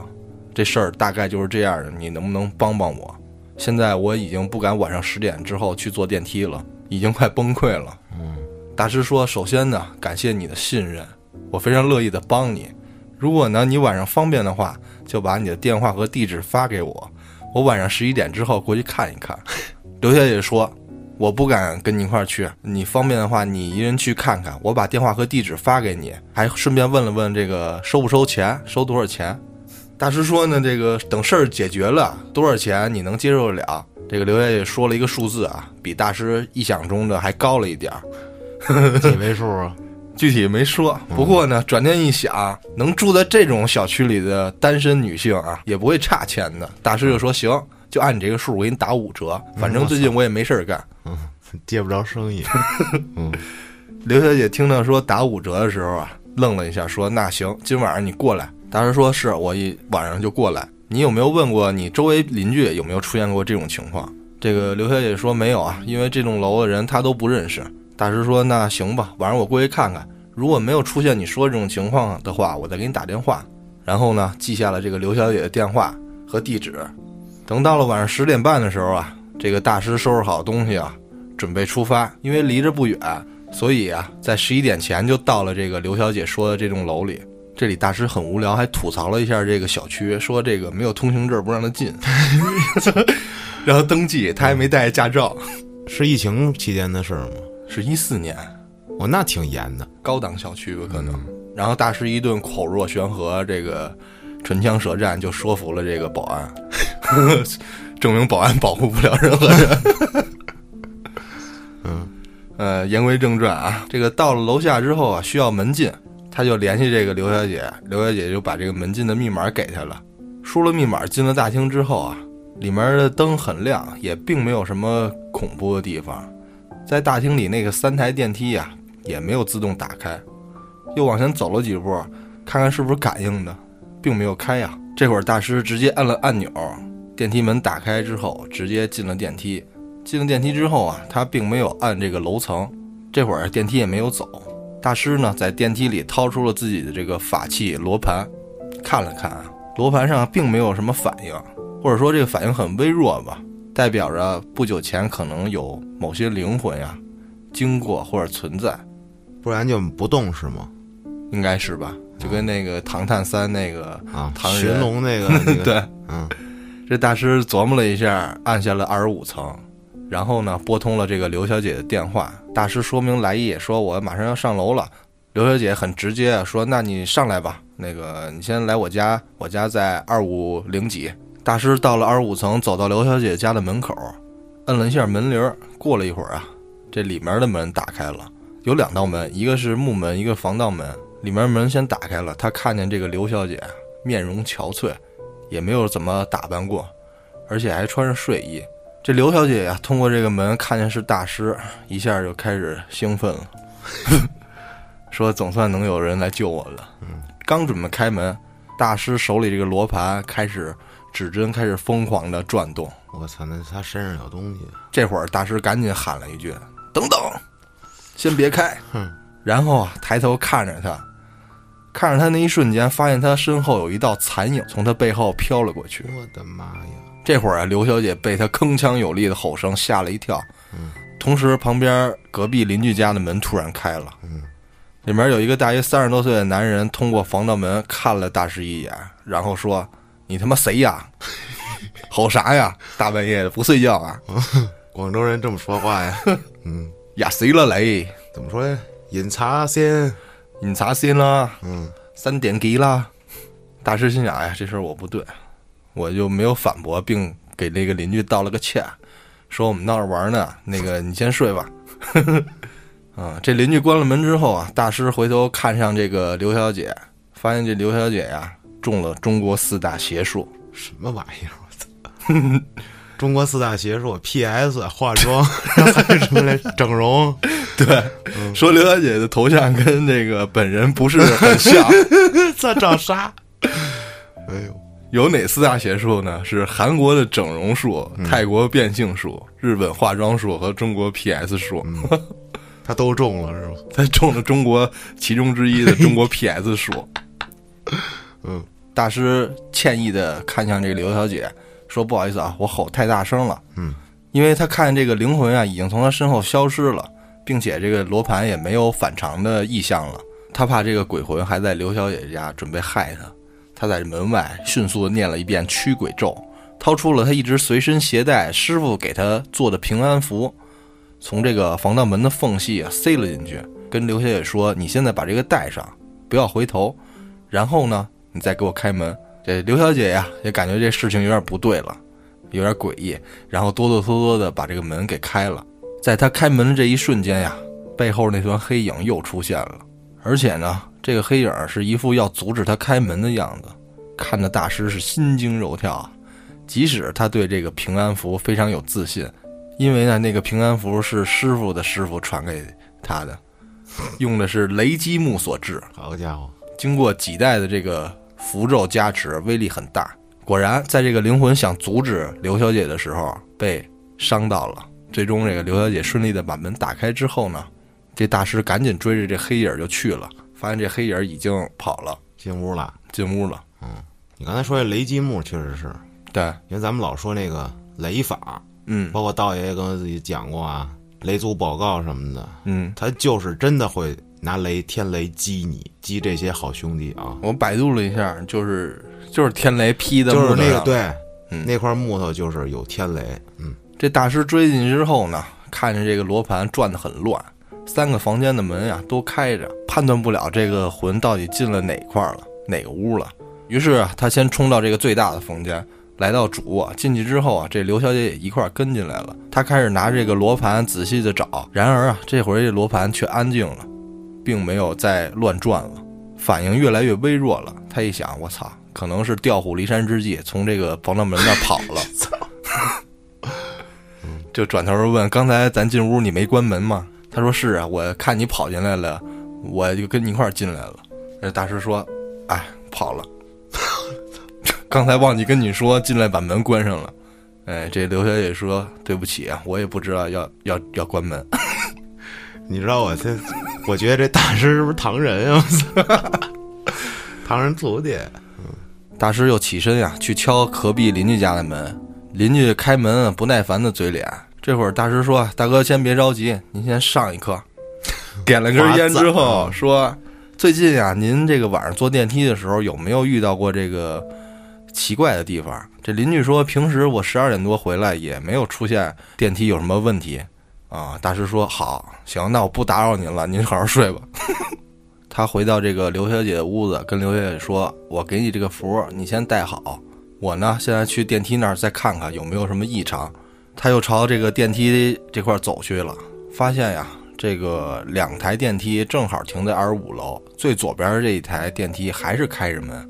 这事儿大概就是这样的，你能不能帮帮我？现在我已经不敢晚上十点之后去坐电梯了，已经快崩溃了。嗯，大师说：首先呢，感谢你的信任，我非常乐意的帮你。如果呢，你晚上方便的话，就把你的电话和地址发给我，我晚上十一点之后过去看一看。刘小姐说：“我不敢跟你一块儿去，你方便的话，你一人去看看。我把电话和地址发给你，还顺便问了问这个收不收钱，收多少钱。”大师说呢，这个等事儿解决了，多少钱你能接受得了？这个刘小姐说了一个数字啊，比大师意想中的还高了一点儿，几位数啊？具体没说，不过呢，转念一想，能住在这种小区里的单身女性啊，也不会差钱的。大师就说：“行，就按你这个数，我给你打五折。反正最近我也没事儿干，嗯，接不着生意。”嗯，刘小姐听到说打五折的时候啊，愣了一下，说：“那行，今晚上你过来。”大师说：“是我一晚上就过来。你有没有问过你周围邻居有没有出现过这种情况？”这个刘小姐说：“没有啊，因为这栋楼的人她都不认识。”大师说：“那行吧，晚上我过去看看。如果没有出现你说这种情况的话，我再给你打电话。然后呢，记下了这个刘小姐的电话和地址。等到了晚上十点半的时候啊，这个大师收拾好东西啊，准备出发。因为离着不远，所以啊，在十一点前就到了这个刘小姐说的这栋楼里。这里大师很无聊，还吐槽了一下这个小区，说这个没有通行证不让他进，然后登记他还没带驾照，是疫情期间的事吗？是一四年，我那挺严的，高档小区吧可能。然后大师一顿口若悬河，这个唇枪舌战就说服了这个保安，证明保安保护不了任何人。嗯呃，言归正传啊，这个到了楼下之后啊，需要门禁，他就联系这个刘小姐，刘小姐就把这个门禁的密码给他了。输了密码进了大厅之后啊，里面的灯很亮，也并没有什么恐怖的地方。在大厅里那个三台电梯呀，也没有自动打开。又往前走了几步，看看是不是感应的，并没有开呀。这会儿大师直接按了按钮，电梯门打开之后，直接进了电梯。进了电梯之后啊，他并没有按这个楼层。这会儿电梯也没有走。大师呢，在电梯里掏出了自己的这个法器罗盘，看了看啊，罗盘上并没有什么反应，或者说这个反应很微弱吧，代表着不久前可能有某些灵魂呀经过或者存在，不然就不动是吗？应该是吧？就跟那个《唐探三》那个啊，唐人寻龙那个 那个对，嗯，这大师琢磨了一下，按下了二十五层，然后呢，拨通了这个刘小姐的电话。大师说明来意，说我马上要上楼了。刘小姐很直接说：“那你上来吧，那个你先来我家，我家在二五零几。”大师到了二十五层，走到刘小姐家的门口，摁了一下门铃儿。过了一会儿啊，这里面的门打开了，有两道门，一个是木门，一个防盗门。里面门先打开了，他看见这个刘小姐面容憔悴，也没有怎么打扮过，而且还穿着睡衣。这刘小姐呀，通过这个门看见是大师，一下就开始兴奋了，说总算能有人来救我了。刚准备开门，大师手里这个罗盘开始指针开始疯狂的转动。我操，那他身上有东西。这会儿大师赶紧喊了一句：“等等，先别开。”然后啊，抬头看着他，看着他那一瞬间，发现他身后有一道残影从他背后飘了过去。我的妈呀！这会儿啊，刘小姐被他铿锵有力的吼声吓了一跳。同时，旁边隔壁邻居家的门突然开了。里面有一个大约三十多岁的男人通过防盗门看了大师一眼，然后说：“你他妈谁呀？吼啥呀？大半夜的不睡觉啊？广州人这么说话呀？嗯，呀谁了雷？怎么说呀？饮茶先。饮茶先啦，嗯，三点给啦。”大师心想：“哎呀，这事儿我不对。”我就没有反驳，并给那个邻居道了个歉，说我们闹着玩呢。那个你先睡吧。啊，这邻居关了门之后啊，大师回头看上这个刘小姐，发现这刘小姐呀中了中国四大邪术。什么玩意儿？我操！中国四大邪术：P.S. 化妆，还有什么来？整容。对，说刘小姐的头像跟那个本人不是很像。这长啥？哎呦，有哪四大邪术呢？是韩国的整容术、泰国变性术、日本化妆术和中国 PS 术。他都中了是吧？他中了中国其中之一的中国 PS 术。嗯，大师歉意的看向这个刘小姐，说：“不好意思啊，我吼太大声了。”嗯，因为他看见这个灵魂啊已经从他身后消失了，并且这个罗盘也没有反常的异象了，他怕这个鬼魂还在刘小姐家准备害他。他在门外迅速念了一遍驱鬼咒，掏出了他一直随身携带师傅给他做的平安符，从这个防盗门的缝隙塞了进去，跟刘小姐说：“你现在把这个带上，不要回头，然后呢，你再给我开门。”这刘小姐呀也感觉这事情有点不对了，有点诡异，然后哆哆嗦嗦的把这个门给开了。在他开门的这一瞬间呀，背后那团黑影又出现了，而且呢。这个黑影是一副要阻止他开门的样子，看的大师是心惊肉跳啊！即使他对这个平安符非常有自信，因为呢，那个平安符是师傅的师傅传给他的，用的是雷击木所制。好家伙，经过几代的这个符咒加持，威力很大。果然，在这个灵魂想阻止刘小姐的时候被伤到了。最终，这个刘小姐顺利的把门打开之后呢，这大师赶紧追着这黑影就去了。发现这黑影已经跑了，进屋了，进屋了。嗯，你刚才说这雷击木确实是，对，因为咱们老说那个雷法，嗯，包括道爷爷跟我自己讲过啊，雷族报告什么的，嗯，他就是真的会拿雷天雷击你，击这些好兄弟啊。我百度了一下，就是就是天雷劈的，就是那个对，嗯，那块木头就是有天雷。这大师追进去之后呢，看见这个罗盘转的很乱。三个房间的门呀都开着，判断不了这个魂到底进了哪块了，哪个屋了。于是他先冲到这个最大的房间，来到主卧，进去之后啊，这刘小姐也一块跟进来了。她开始拿这个罗盘仔细的找，然而啊，这会儿这罗盘却安静了，并没有再乱转了，反应越来越微弱了。她一想，我操，可能是调虎离山之计，从这个防盗门那跑了。就转头问：“刚才咱进屋你没关门吗？”他说：“是啊，我看你跑进来了，我就跟你一块儿进来了。”那大师说：“哎，跑了。刚才忘记跟你说，进来把门关上了。”哎，这刘小姐说：“对不起啊，我也不知道要要要关门。你知道我这，我觉得这大师是不是唐人啊？唐人徒弟。大师又起身呀，去敲隔壁邻居家的门。邻居开门，不耐烦的嘴脸。这会儿大师说：“大哥，先别着急，您先上一课。”点了根烟之后 说：“最近啊，您这个晚上坐电梯的时候有没有遇到过这个奇怪的地方？”这邻居说：“平时我十二点多回来也没有出现电梯有什么问题。”啊，大师说：“好，行，那我不打扰您了，您好好睡吧。” 他回到这个刘小姐的屋子，跟刘小姐说：“我给你这个符，你先带好。”我呢，现在去电梯那儿再看看有没有什么异常。他又朝这个电梯这块走去了，发现呀，这个两台电梯正好停在二十五楼，最左边这一台电梯还是开着门。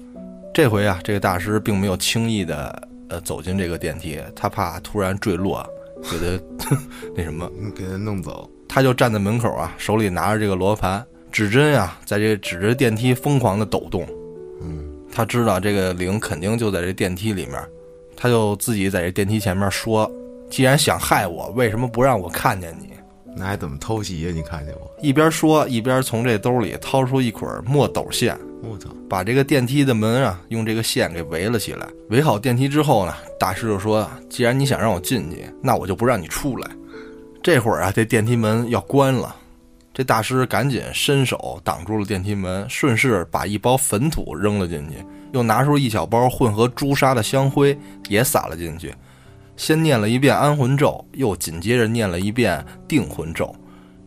这回啊，这个大师并没有轻易的呃走进这个电梯，他怕突然坠落，给他 那什么，给他弄走。他就站在门口啊，手里拿着这个罗盘指针呀，在这指着电梯疯狂的抖动。他知道这个灵肯定就在这电梯里面，他就自己在这电梯前面说：“既然想害我，为什么不让我看见你？那还怎么偷袭呀？你看见我？”一边说一边从这兜里掏出一捆墨斗线，我操！把这个电梯的门啊用这个线给围了起来。围好电梯之后呢，大师就说：“既然你想让我进去，那我就不让你出来。”这会儿啊，这电梯门要关了。这大师赶紧伸手挡住了电梯门，顺势把一包粉土扔了进去，又拿出一小包混合朱砂的香灰也撒了进去，先念了一遍安魂咒，又紧接着念了一遍定魂咒。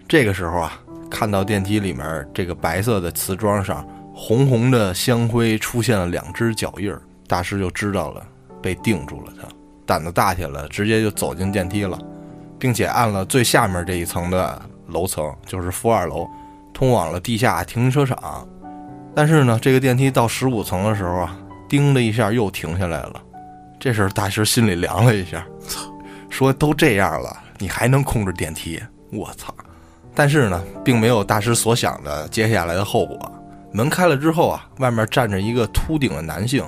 这个时候啊，看到电梯里面这个白色的瓷砖上红红的香灰出现了两只脚印儿，大师就知道了，被定住了。他胆子大起来，直接就走进电梯了，并且按了最下面这一层的。楼层就是负二楼，通往了地下停车场。但是呢，这个电梯到十五层的时候啊，叮的一下又停下来了。这时候大师心里凉了一下，操，说都这样了，你还能控制电梯？我操！但是呢，并没有大师所想的接下来的后果。门开了之后啊，外面站着一个秃顶的男性，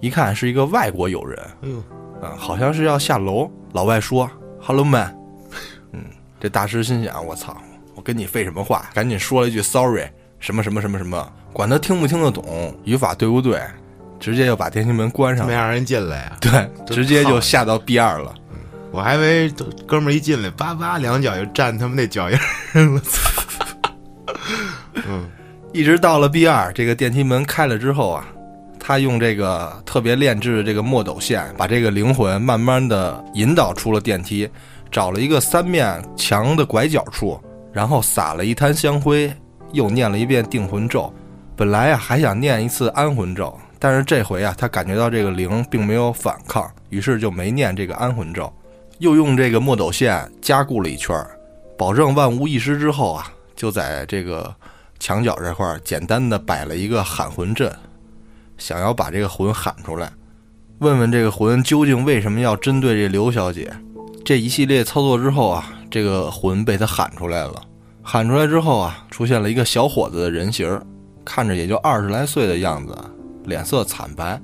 一看是一个外国友人，哎呦，啊，好像是要下楼。老外说：“Hello man。”这大师心想：“我操，我跟你废什么话？赶紧说了一句 ‘sorry’，什么什么什么什么，管他听不听得懂，语法对不对，直接就把电梯门关上，没让人进来呀？对，直接就下到 B 二了。我还以为哥们儿一进来，叭叭两脚就站他们那脚印儿了。嗯，一直到了 B 二，这个电梯门开了之后啊，他用这个特别炼制的这个墨斗线，把这个灵魂慢慢的引导出了电梯。”找了一个三面墙的拐角处，然后撒了一滩香灰，又念了一遍定魂咒。本来啊还想念一次安魂咒，但是这回啊他感觉到这个灵并没有反抗，于是就没念这个安魂咒，又用这个墨斗线加固了一圈，保证万无一失之后啊，就在这个墙角这块简单的摆了一个喊魂阵，想要把这个魂喊出来，问问这个魂究竟为什么要针对这刘小姐。这一系列操作之后啊，这个魂被他喊出来了。喊出来之后啊，出现了一个小伙子的人形，看着也就二十来岁的样子，脸色惨白。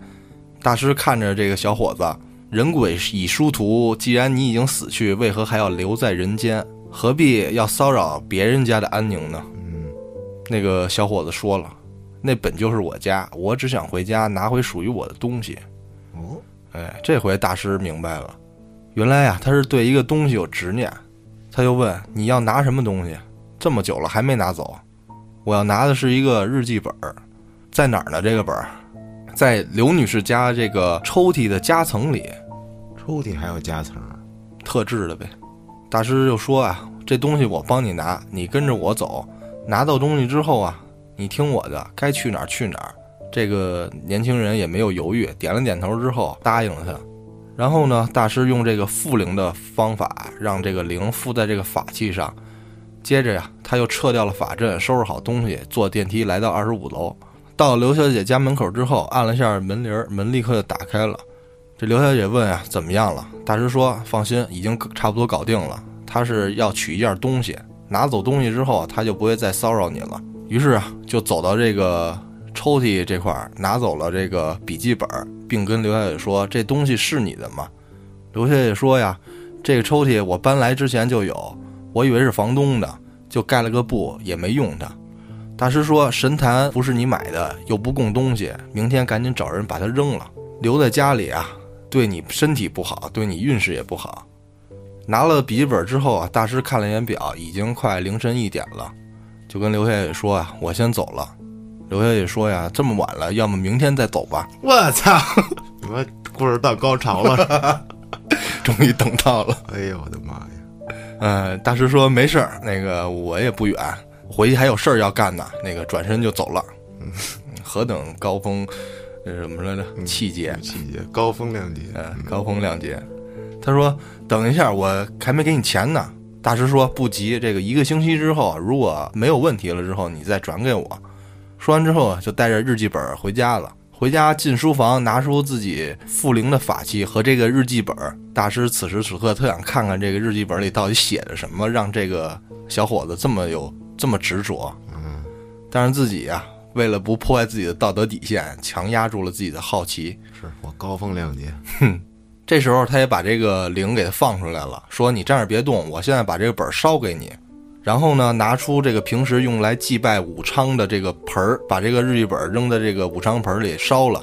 大师看着这个小伙子，人鬼已殊途，既然你已经死去，为何还要留在人间？何必要骚扰别人家的安宁呢？嗯，那个小伙子说了，那本就是我家，我只想回家拿回属于我的东西。哦，哎，这回大师明白了。原来呀，他是对一个东西有执念，他就问你要拿什么东西？这么久了还没拿走，我要拿的是一个日记本，在哪儿呢？这个本儿在刘女士家这个抽屉的夹层里，抽屉还有夹层，特制的呗。大师就说啊，这东西我帮你拿，你跟着我走，拿到东西之后啊，你听我的，该去哪儿去哪儿，这个年轻人也没有犹豫，点了点头之后答应了他。然后呢，大师用这个附灵的方法，让这个灵附在这个法器上。接着呀，他又撤掉了法阵，收拾好东西，坐电梯来到二十五楼。到刘小姐家门口之后，按了一下门铃，门立刻就打开了。这刘小姐问啊，怎么样了？大师说，放心，已经差不多搞定了。他是要取一件东西，拿走东西之后，他就不会再骚扰你了。于是啊，就走到这个抽屉这块，拿走了这个笔记本，并跟刘小姐说：“这东西是你的吗？”刘小姐说：“呀，这个抽屉我搬来之前就有，我以为是房东的，就盖了个布，也没用它。”大师说：“神坛不是你买的，又不供东西，明天赶紧找人把它扔了，留在家里啊，对你身体不好，对你运势也不好。”拿了笔记本之后啊，大师看了一眼表，已经快凌晨一点了。就跟刘小姐说呀：“我先走了。”刘小姐说呀：“这么晚了，要么明天再走吧。我操！你妈故事到高潮了，” 终于等到了。哎呦我的妈呀！嗯，大师说没事儿，那个我也不远，回去还有事儿要干呢。那个转身就走了。何等高风，那什么来着？气节，气节，高风亮节。嗯，高风亮节。他说：“等一下，我还没给你钱呢。”大师说：“不急，这个一个星期之后，如果没有问题了之后，你再转给我。”说完之后，就带着日记本回家了。回家进书房，拿出自己复灵的法器和这个日记本。大师此时此刻特想看看这个日记本里到底写着什么，让这个小伙子这么有这么执着。嗯，但是自己呀，为了不破坏自己的道德底线，强压住了自己的好奇。是我高风亮节。哼。这时候，他也把这个灵给他放出来了，说：“你站着别动，我现在把这个本烧给你。”然后呢，拿出这个平时用来祭拜武昌的这个盆儿，把这个日记本扔在这个武昌盆里烧了。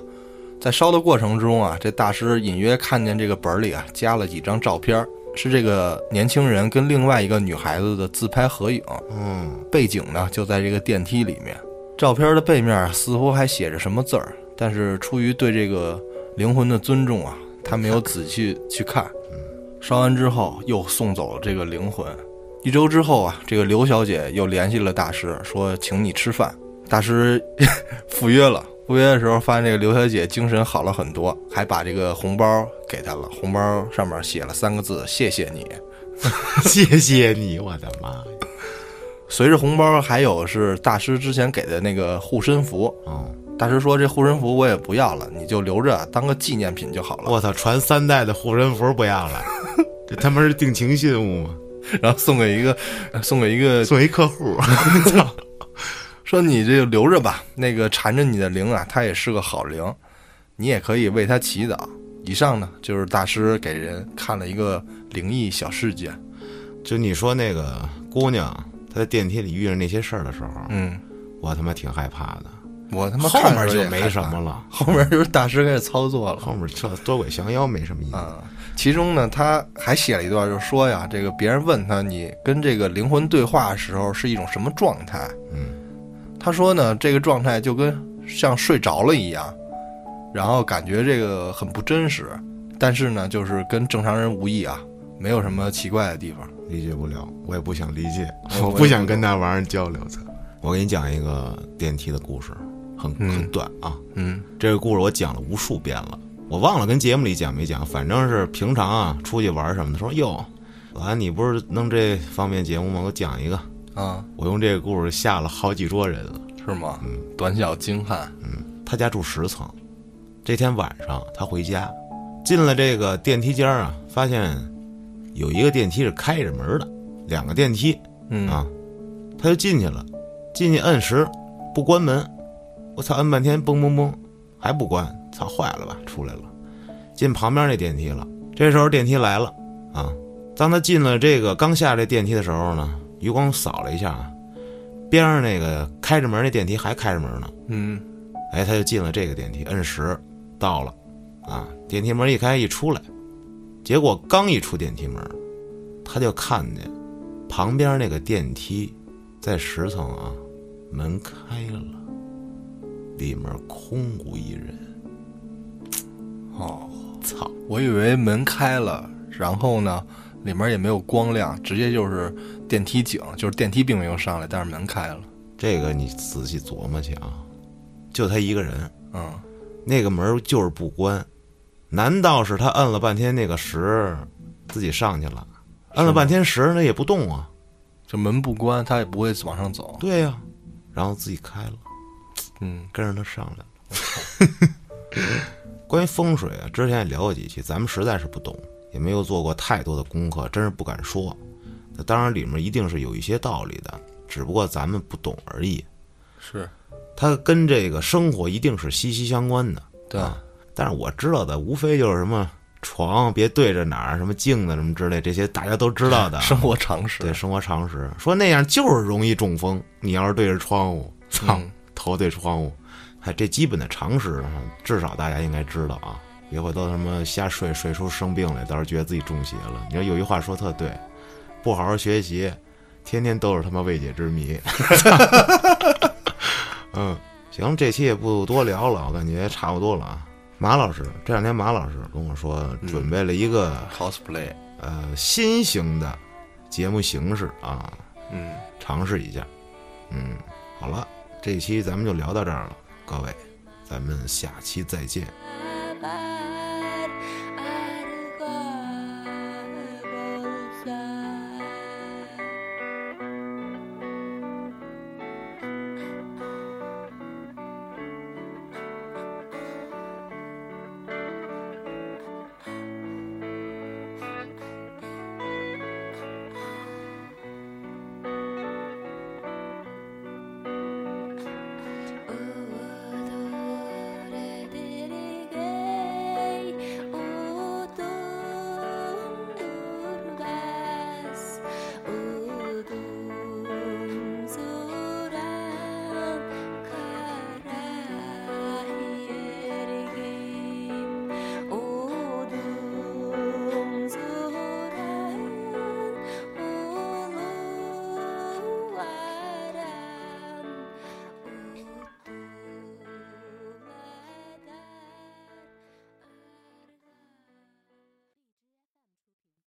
在烧的过程中啊，这大师隐约看见这个本里啊加了几张照片，是这个年轻人跟另外一个女孩子的自拍合影。嗯，背景呢就在这个电梯里面。照片的背面似乎还写着什么字儿，但是出于对这个灵魂的尊重啊。他没有仔细去看，烧完之后又送走了这个灵魂。一周之后啊，这个刘小姐又联系了大师，说请你吃饭。大师 赴约了，赴约的时候发现这个刘小姐精神好了很多，还把这个红包给她了。红包上面写了三个字：谢谢你，谢谢你，我的妈呀！随着红包还有是大师之前给的那个护身符。嗯。大师说：“这护身符我也不要了，你就留着当个纪念品就好了。”我操，传三代的护身符不要了，这他妈是定情信物吗？然后送给一个，送给一个，送一客户。说你这留着吧，那个缠着你的灵啊，它也是个好灵，你也可以为它祈祷。以上呢，就是大师给人看了一个灵异小事件。就你说那个姑娘，她在电梯里遇上那些事儿的时候，嗯，我他妈挺害怕的。我他妈后面就没什么了，后面就是大师开始操作了。后面这多鬼降妖没什么意思。其中呢，他还写了一段，就说呀，这个别人问他，你跟这个灵魂对话的时候是一种什么状态？嗯，他说呢，这个状态就跟像睡着了一样，然后感觉这个很不真实，但是呢，就是跟正常人无异啊，没有什么奇怪的地方。理解不了，我也不想理解，我不想跟那玩意儿交流。我给你讲一个电梯的故事。很很短啊，嗯，这个故事我讲了无数遍了，我忘了跟节目里讲没讲，反正是平常啊出去玩什么的，说哟，老安你不是弄这方面节目吗？我讲一个啊，我用这个故事吓了好几桌人了，是吗？嗯，短小精悍，嗯，他家住十层，这天晚上他回家，进了这个电梯间啊，发现有一个电梯是开着门的，两个电梯，嗯啊，他就进去了，进去摁时不关门。我操！摁半天，嘣嘣嘣，还不关，操，坏了吧？出来了，进旁边那电梯了。这时候电梯来了啊！当他进了这个刚下这电梯的时候呢，余光扫了一下啊，边上那个开着门那电梯还开着门呢。嗯，哎，他就进了这个电梯，摁十到了，啊，电梯门一开一出来，结果刚一出电梯门，他就看见旁边那个电梯在十层啊，门开了。里面空无一人。哦，操！我以为门开了，然后呢，里面也没有光亮，直接就是电梯井，就是电梯并没有上来，但是门开了。这个你仔细琢磨去啊，就他一个人，嗯，那个门就是不关。难道是他摁了半天那个石，自己上去了？摁了半天石，那也不动啊。这门不关，他也不会往上走。对呀、然后自己开了，嗯跟着他上来了。关于风水啊，之前也聊过几期，咱们实在是不懂，也没有做过太多的功课，真是不敢说。那当然，里面一定是有一些道理的，只不过咱们不懂而已。是，它跟这个生活一定是息息相关的。对，啊但是我知道的无非就是什么床别对着哪儿，什么镜子什么之类，这些大家都知道的生活常识。对生活常识。说那样就是容易中风，你要是对着窗户，操，嗯头对窗户，还这基本的常识，至少大家应该知道啊。别回头他妈瞎睡睡出生病来，到时候觉得自己中邪了。你说有一话说特对，不好好学习，天天都是他妈未解之谜。嗯，行，这期也不多聊了，我感觉差不多了啊。马老师这两天，马老师跟我说，准备了一个、cosplay，呃新型的节目形式啊，嗯，尝试一下。嗯，好了，这一期咱们就聊到这儿了，各位，咱们下期再见。